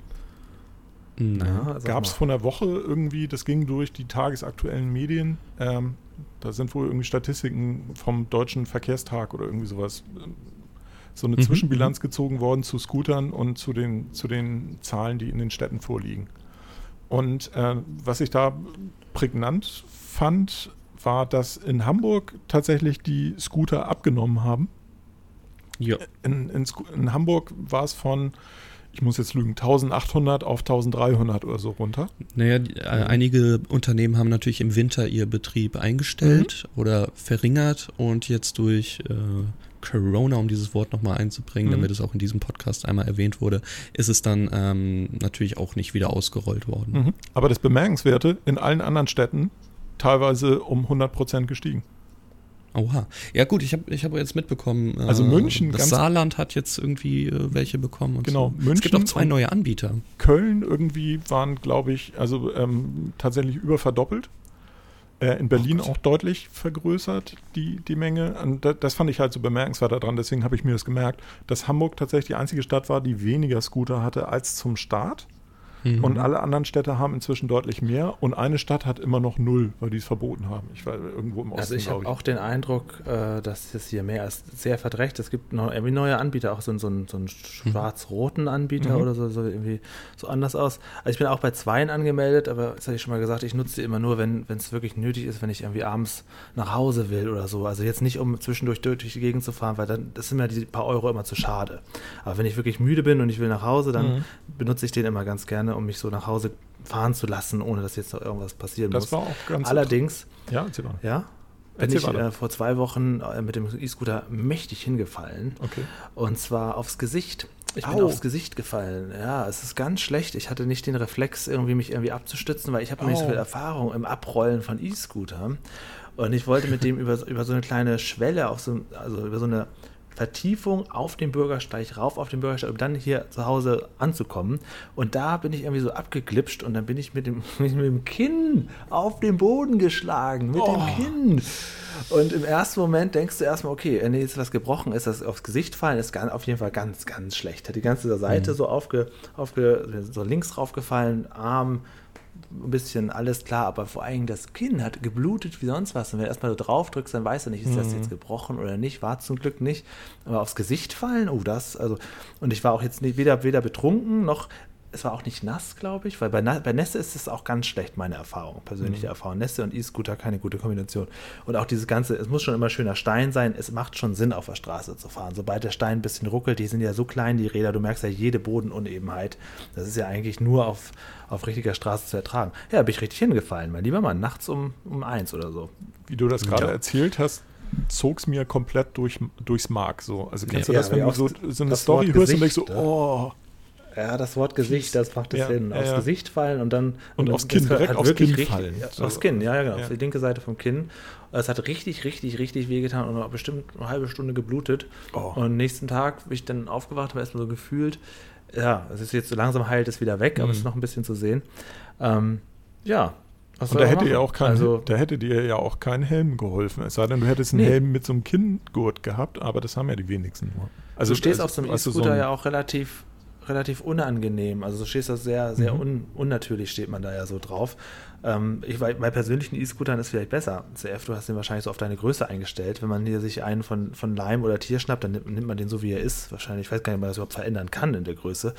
Ja, Gab es vor einer Woche irgendwie, das ging durch die tagesaktuellen Medien, ähm, da sind wohl irgendwie Statistiken vom Deutschen Verkehrstag oder irgendwie sowas so eine mhm. Zwischenbilanz gezogen worden zu Scootern und zu den, zu den Zahlen, die in den Städten vorliegen. Und äh, was ich da prägnant fand, war, dass in Hamburg tatsächlich die Scooter abgenommen haben. Ja. In, in, in Hamburg war es von, ich muss jetzt lügen, 1800 auf 1300 oder so runter. Naja, die, äh, einige Unternehmen haben natürlich im Winter ihr Betrieb eingestellt mhm. oder verringert und jetzt durch äh, Corona, um dieses Wort nochmal einzubringen, mhm. damit es auch in diesem Podcast einmal erwähnt wurde, ist es dann ähm, natürlich auch nicht wieder ausgerollt worden. Mhm. Aber das Bemerkenswerte, in allen anderen Städten teilweise um 100 Prozent gestiegen. Oha. Ja gut, ich habe ich hab jetzt mitbekommen, also äh, München, das Saarland hat jetzt irgendwie äh, welche bekommen. genau, so. München es gibt auch zwei neue Anbieter. Köln irgendwie waren, glaube ich, also ähm, tatsächlich überverdoppelt. Äh, in Berlin auch deutlich vergrößert, die, die Menge. Und das, das fand ich halt so bemerkenswert daran, deswegen habe ich mir das gemerkt, dass Hamburg tatsächlich die einzige Stadt war, die weniger Scooter hatte als zum Start. Mhm. Und alle anderen Städte haben inzwischen deutlich mehr und eine Stadt hat immer noch null, weil die es verboten haben. Ich war irgendwo im Osten. Also ich habe auch den Eindruck, äh, dass es hier mehr ist sehr verdrecht. Es gibt noch irgendwie neue Anbieter, auch so, so, so einen schwarz-roten Anbieter mhm. oder so, so irgendwie so anders aus. Also ich bin auch bei zweien angemeldet, aber das hatte ich schon mal gesagt, ich nutze die immer nur, wenn es wirklich nötig ist, wenn ich irgendwie abends nach Hause will oder so. Also jetzt nicht, um zwischendurch durch die Gegend zu fahren, weil dann das sind mir die paar Euro immer zu schade. Aber wenn ich wirklich müde bin und ich will nach Hause, dann mhm. benutze ich den immer ganz gerne um mich so nach Hause fahren zu lassen, ohne dass jetzt noch irgendwas passieren das muss. Das war auch ganz Allerdings, ja, erzähl mal. Ja, bin ich äh, vor zwei Wochen äh, mit dem E-Scooter mächtig hingefallen. Okay. Und zwar aufs Gesicht. Ich bin Au. aufs Gesicht gefallen. Ja, es ist ganz schlecht. Ich hatte nicht den Reflex, irgendwie mich irgendwie abzustützen, weil ich habe nicht so viel Erfahrung im Abrollen von E-Scootern. Und ich wollte mit dem über, über so eine kleine Schwelle, auf so, also über so eine Vertiefung auf dem Bürgersteig rauf auf den Bürgersteig, um dann hier zu Hause anzukommen. Und da bin ich irgendwie so abgeglitscht und dann bin ich mit dem, mit dem Kinn auf den Boden geschlagen. Mit oh. dem Kinn. Und im ersten Moment denkst du erstmal, okay, wenn jetzt was gebrochen ist, das aufs Gesicht fallen, ist auf jeden Fall ganz, ganz schlecht. Hat die ganze Seite mhm. so aufge, aufge, so links raufgefallen, Arm, ein bisschen alles klar, aber vor allem das Kinn hat geblutet wie sonst was. Und wenn du erstmal so drauf drückst, dann weißt du nicht, ist mhm. das jetzt gebrochen oder nicht. War zum Glück nicht. Aber aufs Gesicht fallen, oh, das, also, und ich war auch jetzt nicht, weder, weder betrunken noch es war auch nicht nass, glaube ich, weil bei, bei Nässe ist es auch ganz schlecht, meine Erfahrung, persönliche mhm. Erfahrung. Nässe und E-Scooter keine gute Kombination. Und auch dieses Ganze, es muss schon immer schöner Stein sein, es macht schon Sinn, auf der Straße zu fahren. Sobald der Stein ein bisschen ruckelt, die sind ja so klein, die Räder, du merkst ja jede Bodenunebenheit. Das ist ja eigentlich nur auf, auf richtiger Straße zu ertragen. Ja, bin ich richtig hingefallen, mein lieber Mann, nachts um, um eins oder so. Wie du das gerade ja. erzählt hast, zog es mir komplett durch, durchs Mark so. Also kennst ja, du das, wenn du so, so eine Story hörst und denkst so, oh, Ja, das Wort Gesicht, das macht es ja. Ja, aufs ja. Gesicht fallen und dann. Und, aufs Kinn, direkt aufs Kinn richtig, fallen. Ja, So. Aufs Kinn, ja, genau. Ja. Auf die linke Seite vom Kinn. Es hat richtig, richtig, richtig wehgetan und bestimmt eine halbe Stunde geblutet. Oh. Und nächsten Tag bin ich dann aufgewacht, habe erstmal so gefühlt, ja, es ist jetzt so langsam heilt es wieder weg, aber Mhm. es ist noch ein bisschen zu sehen. Ähm, ja. was Und da hätte, machen? auch kein, also, da hätte dir ja auch kein Helm geholfen. Es sei denn, du hättest einen Nee. Helm mit so einem Kinngurt gehabt, aber das haben ja die wenigsten nur. Also, du stehst also, auf so einem E-Scooter ein- ja auch relativ, relativ unangenehm. Also du stehst da sehr, sehr Mhm. un, unnatürlich steht man da ja so drauf. Ähm, ich, bei, bei persönlichen E-Scootern ist vielleicht besser. CF, du hast den wahrscheinlich so auf deine Größe eingestellt. Wenn man hier sich einen von, von Leim oder Tier schnappt, dann nimmt, nimmt man den so, wie er ist. Wahrscheinlich, ich weiß gar nicht, ob man das überhaupt verändern kann in der Größe.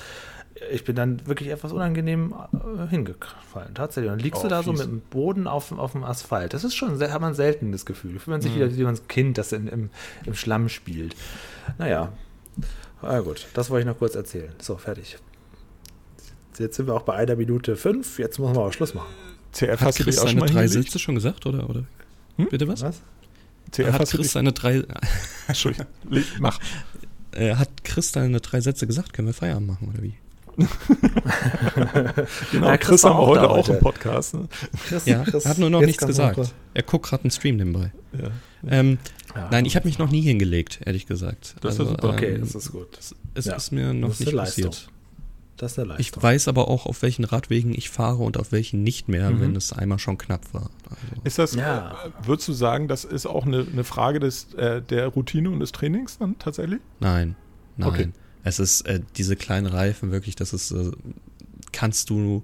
Ich bin dann wirklich etwas unangenehm äh, hingefallen, tatsächlich. Und dann liegst Oh, du da so fies. mit dem Boden auf, auf dem Asphalt. Das ist schon, sehr- hat man selten das Gefühl. Fühlt man sich Mhm. wieder wie so ein Kind, das in, im, im Schlamm spielt. Naja, Ah gut, das wollte ich noch kurz erzählen. So, fertig. Jetzt sind wir auch bei einer Minute fünf. Jetzt müssen wir auch Schluss machen. CF Hat hast du Chris dich auch schon seine mal drei hingelegt? Sätze schon gesagt, oder? oder? Hm? Bitte was? Was? CF Hat Chris seine drei, Entschuldigung, mach. äh, hat Chris seine drei Sätze gesagt? Können wir Feierabend machen, oder wie? Genau, Ja, Chris, Chris war haben wir heute auch heute. einen Podcast. Ne? Chris, Ja, Chris, er hat nur noch nichts gesagt. Er guckt gerade einen Stream nebenbei. Ja. Ähm, Ja. Nein, ich habe mich noch nie hingelegt, ehrlich gesagt. Das ist super. Okay, ähm, das ist gut. es, es Ja, ist mir das noch ist nicht passiert. Das ist eine Ich Leistung. weiß aber auch, auf welchen Radwegen ich fahre und auf welchen nicht mehr, Mhm. wenn es einmal schon knapp war. Also, Ist das, Ja. würdest du sagen, das ist auch eine, eine Frage des, äh, der Routine und des Trainings dann tatsächlich? nein, nein. Okay. Es ist äh, diese kleinen Reifen wirklich, das ist, äh, kannst du,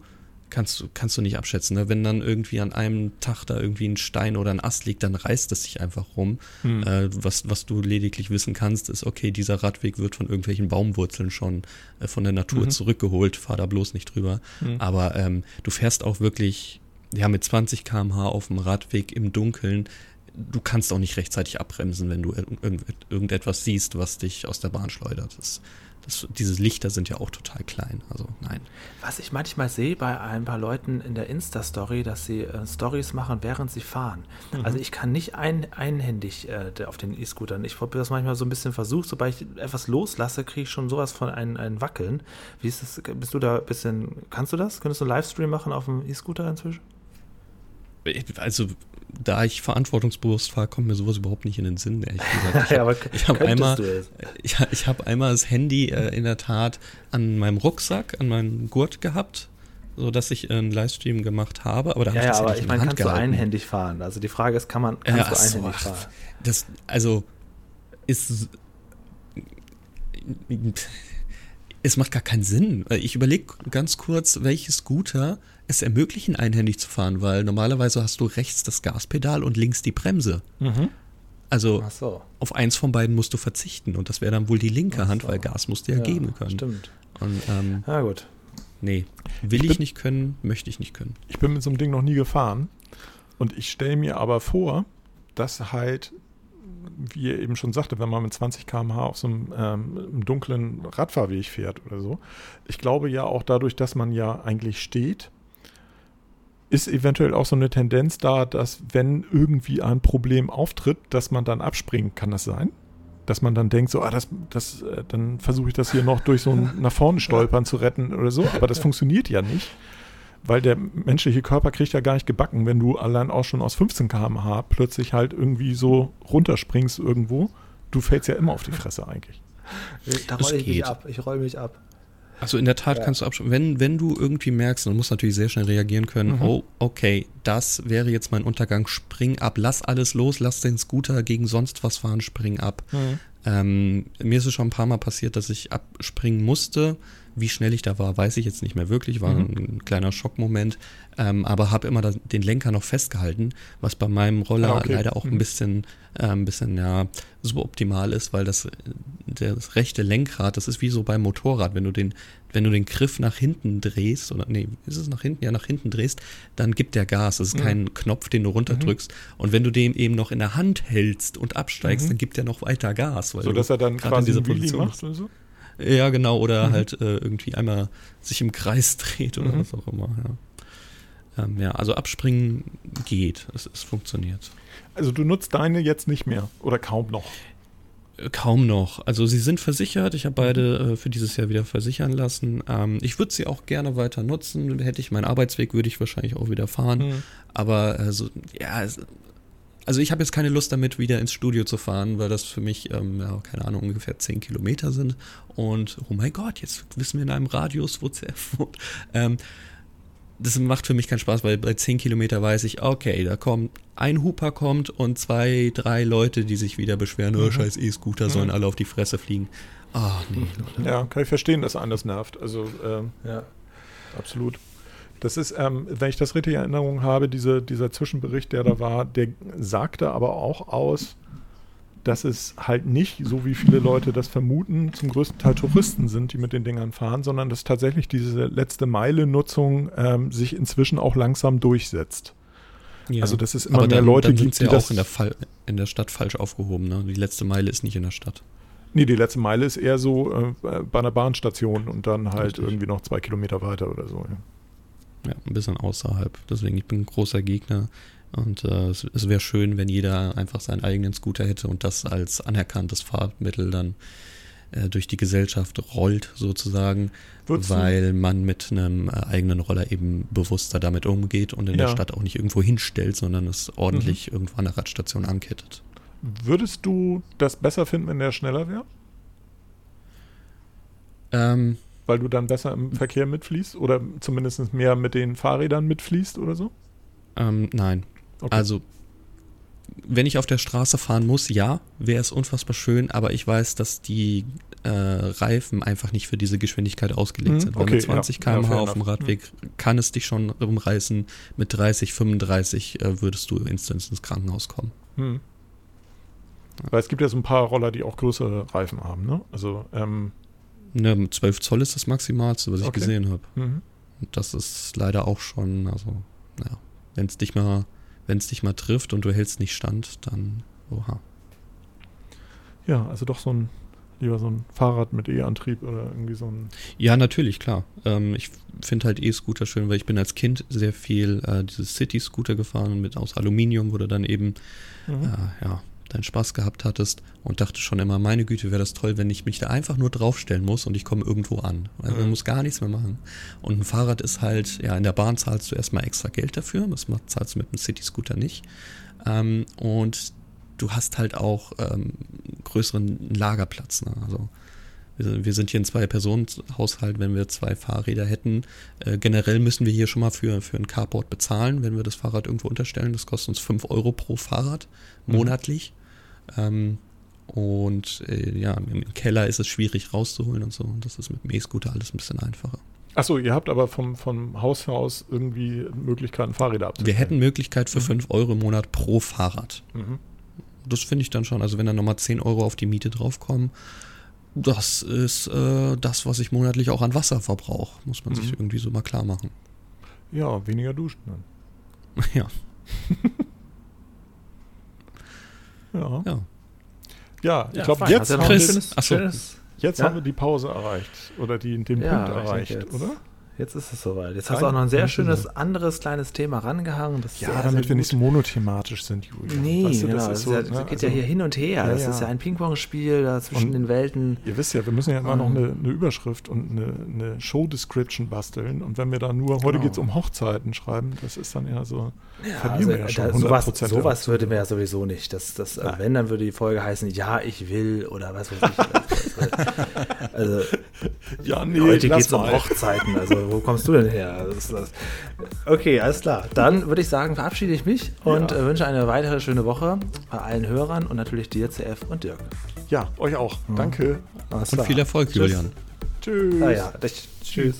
kannst du, kannst du nicht abschätzen. Ne? Wenn dann irgendwie an einem Tag da irgendwie ein Stein oder ein Ast liegt, dann reißt es sich einfach rum. Hm. Äh, was, was du lediglich wissen kannst, ist, okay, dieser Radweg wird von irgendwelchen Baumwurzeln schon äh, von der Natur Mhm. zurückgeholt, fahr da bloß nicht drüber. Hm. Aber ähm, du fährst auch wirklich, ja, mit 20 km/h auf dem Radweg im Dunkeln. Du kannst auch nicht rechtzeitig abbremsen, wenn du irg irgend- irgendetwas siehst, was dich aus der Bahn schleudert. Das, das, diese Lichter sind ja auch total klein. Also nein. Was ich manchmal sehe bei ein paar Leuten in der Insta-Story, dass sie äh, Stories machen, während sie fahren. Mhm. Also ich kann nicht ein, einhändig äh, auf den E-Scootern. Ich habe das manchmal so ein bisschen versucht, sobald ich etwas loslasse, kriege ich schon sowas von ein, ein Wackeln. Wie ist das? Bist du da ein bisschen, kannst du das? Könntest du einen Livestream machen auf dem E-Scooter inzwischen? Also, da ich verantwortungsbewusst fahre, kommt mir sowas überhaupt nicht in den Sinn, ehrlich gesagt. Ich Ja, hab- ich habe einmal, du ich, ich habe einmal das Handy äh, in der Tat an meinem Rucksack, an meinem Gurt gehabt, so dass ich einen Livestream gemacht habe, aber da habe Ja, ich ja, das ja aber ich meine, kannst du gehalten. einhändig fahren? Also die Frage ist, kann man, Ja, kannst ach du so, einhändig ach, fahren? Das, also, ist. Es macht gar keinen Sinn. Ich überlege ganz kurz, welche Scooter es ermöglichen, einhändig zu fahren, weil normalerweise hast du rechts das Gaspedal und links die Bremse. Mhm. Also so. auf eins von beiden musst du verzichten und das wäre dann wohl die linke Ach Hand, so. weil Gas musst du ja, geben können. Stimmt. Und ähm, Ja, gut. nee, will Ich ich, bin- nicht können, möchte ich nicht können. Ich bin mit so einem Ding noch nie gefahren. Und ich stelle mir aber vor, dass halt, wie ihr eben schon sagte, wenn man mit 20 km/h auf so einem ähm, dunklen Radfahrweg fährt oder so, ich glaube ja auch dadurch, dass man ja eigentlich steht, ist eventuell auch so eine Tendenz da, dass wenn irgendwie ein Problem auftritt, dass man dann abspringen kann. Das sein? Dass man dann denkt, so, ah, das, das, äh, dann versuche ich das hier noch durch so ein nach vorne stolpern zu retten oder so. Aber das funktioniert ja nicht, weil der menschliche Körper kriegt ja gar nicht gebacken, wenn du allein auch schon aus 15 km/h plötzlich halt irgendwie so runterspringst irgendwo. Du fällst ja immer auf die Fresse eigentlich. Da Das roll ich mich geht. ab. Ich roll mich ab. Also in der Tat Ja. kannst du abschreiben, wenn, wenn du irgendwie merkst, dann musst du natürlich sehr schnell reagieren können, Mhm. oh, okay, das wäre jetzt mein Untergang, spring ab, lass alles los, lass den Scooter gegen sonst was fahren, spring ab. Ähm, mir ist es schon ein paar Mal passiert, dass ich abspringen musste. Wie schnell ich da war, weiß ich jetzt nicht mehr wirklich, war Mhm. ein kleiner Schockmoment, ähm, aber habe immer den Lenker noch festgehalten, was bei meinem Roller Ah, okay. leider auch Mhm. ein bisschen, äh, ein bisschen ja, suboptimal ist, weil das, das rechte Lenkrad, das ist wie so beim Motorrad, wenn du den, wenn du den Griff nach hinten drehst, oder nee, ist es nach hinten? Ja, nach hinten drehst, dann gibt der Gas. Das ist Mhm. kein Knopf, den du runterdrückst. Und wenn du den eben noch in der Hand hältst und absteigst, Mhm. dann gibt der noch weiter Gas. Weil So dass er dann gerade quasi in dieser Position macht oder so? Ja, genau, oder Mhm. halt äh, irgendwie einmal sich im Kreis dreht oder Mhm. was auch immer, ja. Ähm, ja, also abspringen geht, es, es funktioniert. Also du nutzt deine jetzt nicht mehr oder kaum noch. Kaum noch. Also sie sind versichert. Ich habe beide äh, für dieses Jahr wieder versichern lassen. Ähm, ich würde sie auch gerne weiter nutzen. Hätte ich meinen Arbeitsweg, würde ich wahrscheinlich auch wieder fahren. Mhm. Aber äh, so, ja, also ich habe jetzt keine Lust damit, wieder ins Studio zu fahren, weil das für mich, ähm, ja, keine Ahnung, ungefähr 10 Kilometer sind. Und oh mein Gott, jetzt wissen wir in einem Radius, wo CF wohnt. Ähm, das macht für mich keinen Spaß, weil bei 10 Kilometer weiß ich, okay, da kommt ein Huper kommt und zwei, drei Leute, die sich wieder beschweren, oh, mhm. oh scheiß E-Scooter, sollen mhm. alle auf die Fresse fliegen. Ah, oh, nee. Leute. Ja, kann ich verstehen, dass anders nervt. Also, ähm, ja, absolut. Das ist, ähm, wenn ich das richtig in Erinnerung habe, diese, dieser Zwischenbericht, der da war, der sagte aber auch aus, dass es halt nicht, so wie viele Leute das vermuten, zum größten Teil Touristen sind, die mit den Dingern fahren, sondern dass tatsächlich diese letzte Meile-Nutzung ähm, sich inzwischen auch langsam durchsetzt. Ja. Also dass es immer mehr dann, Leute dann gibt, die ja auch in der, Fall, in der Stadt falsch aufgehoben. Ne? Die letzte Meile ist nicht in der Stadt. Nee, die letzte Meile ist eher so äh, bei einer Bahnstation und dann halt Richtig. irgendwie noch zwei Kilometer weiter oder so. Ja. Ja, ein bisschen außerhalb. Deswegen, ich bin ein großer Gegner und äh, es, es wäre schön, wenn jeder einfach seinen eigenen Scooter hätte und das als anerkanntes Fahrtmittel dann äh, durch die Gesellschaft rollt, sozusagen, Würdest weil man mit einem äh, eigenen Roller eben bewusster damit umgeht und in ja. der Stadt auch nicht irgendwo hinstellt, sondern es ordentlich mhm. irgendwo an der Radstation ankettet. Würdest du das besser finden, wenn der schneller wäre? Ähm, weil du dann besser im Verkehr mitfließt oder zumindest mehr mit den Fahrrädern mitfließt oder so? Ähm, nein, Okay. Also, wenn ich auf der Straße fahren muss, ja, wäre es unfassbar schön, aber ich weiß, dass die äh, Reifen einfach nicht für diese Geschwindigkeit ausgelegt mhm, sind. Weil okay, mit 20 ja, km/h ja, auf dem Radweg mhm. kann es dich schon rumreißen. Mit 30, 35 äh, würdest du instant ins Krankenhaus kommen. Mhm. Weil es gibt ja so ein paar Roller, die auch größere Reifen haben, ne? Also, ähm. Ne, 12 Zoll ist das Maximalste, was ich okay. gesehen habe. Mhm. Und das ist leider auch schon, also, naja, wenn es dich mal wenn es dich mal trifft und du hältst nicht stand, dann oha. Ja, also doch so ein, lieber so ein Fahrrad mit E-Antrieb oder irgendwie so ein. Ja, natürlich, klar. Ähm, ich finde halt E-Scooter schön, weil ich bin als Kind sehr viel äh, dieses City-Scooter gefahren mit aus Aluminium, wo du dann eben, mhm. äh, ja, deinen Spaß gehabt hattest und dachte schon immer, meine Güte, wäre das toll, wenn ich mich da einfach nur draufstellen muss und ich komme irgendwo an. Also man mhm. muss gar nichts mehr machen. Und ein Fahrrad ist halt, ja, in der Bahn zahlst du erstmal extra Geld dafür, das zahlst du mit einem City-Scooter nicht. Ähm, und du hast halt auch ähm, größeren Lagerplatz. Ne? Also wir sind hier ein Zwei-Personen-Haushalt, wenn wir zwei Fahrräder hätten. Äh, generell müssen wir hier schon mal für, für ein Carport bezahlen, wenn wir das Fahrrad irgendwo unterstellen. Das kostet uns 5 Euro pro Fahrrad mhm. Ähm, und äh, ja, im Keller ist es schwierig rauszuholen und so. Und das ist mit dem E-Scooter alles ein bisschen einfacher. Achso, ihr habt aber vom, vom Haus aus irgendwie Möglichkeiten, Fahrräder abzustellen. Wir hätten Möglichkeit für 5 mhm. Euro im Monat pro Fahrrad. Mhm. Das finde ich dann schon. Also wenn da nochmal 10 Euro auf die Miete draufkommen, das ist äh, das, was ich monatlich auch an Wasser verbrauche. Muss man mhm. sich irgendwie so mal klar machen. Ja, weniger duschen dann. Ja. Ja. Ja, ja ich ja, glaube, jetzt, haben, Chris, wir, jetzt ja? haben wir die Pause erreicht. Oder die, den Punkt erreicht, oder? Jetzt ist es soweit. Jetzt hast du auch noch ein sehr schönes anderes kleines Thema rangehangen. Das ja, sehr, damit sehr wir nicht monothematisch sind, Julian. Nee, weißt du, genau. Das, so, ja, das ne? geht also, ja hier hin und her. Ja, das ja. ist ja ein Ping-Pong-Spiel zwischen und den Welten. Ihr wisst ja, wir müssen ja immer noch eine, eine, Überschrift und eine, eine Show-Description basteln. Und wenn wir da nur, heute genau. geht es um Hochzeiten schreiben, das ist dann eher so, ja, verlieren also, wir ja schon da, sowas, sowas würde mir ja sowieso nicht. Das, das, wenn, dann würde die Folge heißen, ja, ich will oder was weiß ich. also, ja, nee, heute geht es um Hochzeiten. Also, wo kommst du denn her? Okay, alles klar. Dann würde ich sagen, verabschiede ich mich und ja. Äh, wünsche eine weitere schöne Woche bei allen Hörern und natürlich dir, CF und Dirk. Ja, euch auch. Mhm. Danke. Alles und klar. viel Erfolg, Tschüss. Julian. Tschüss. Ah naja, tschüss. tschüss.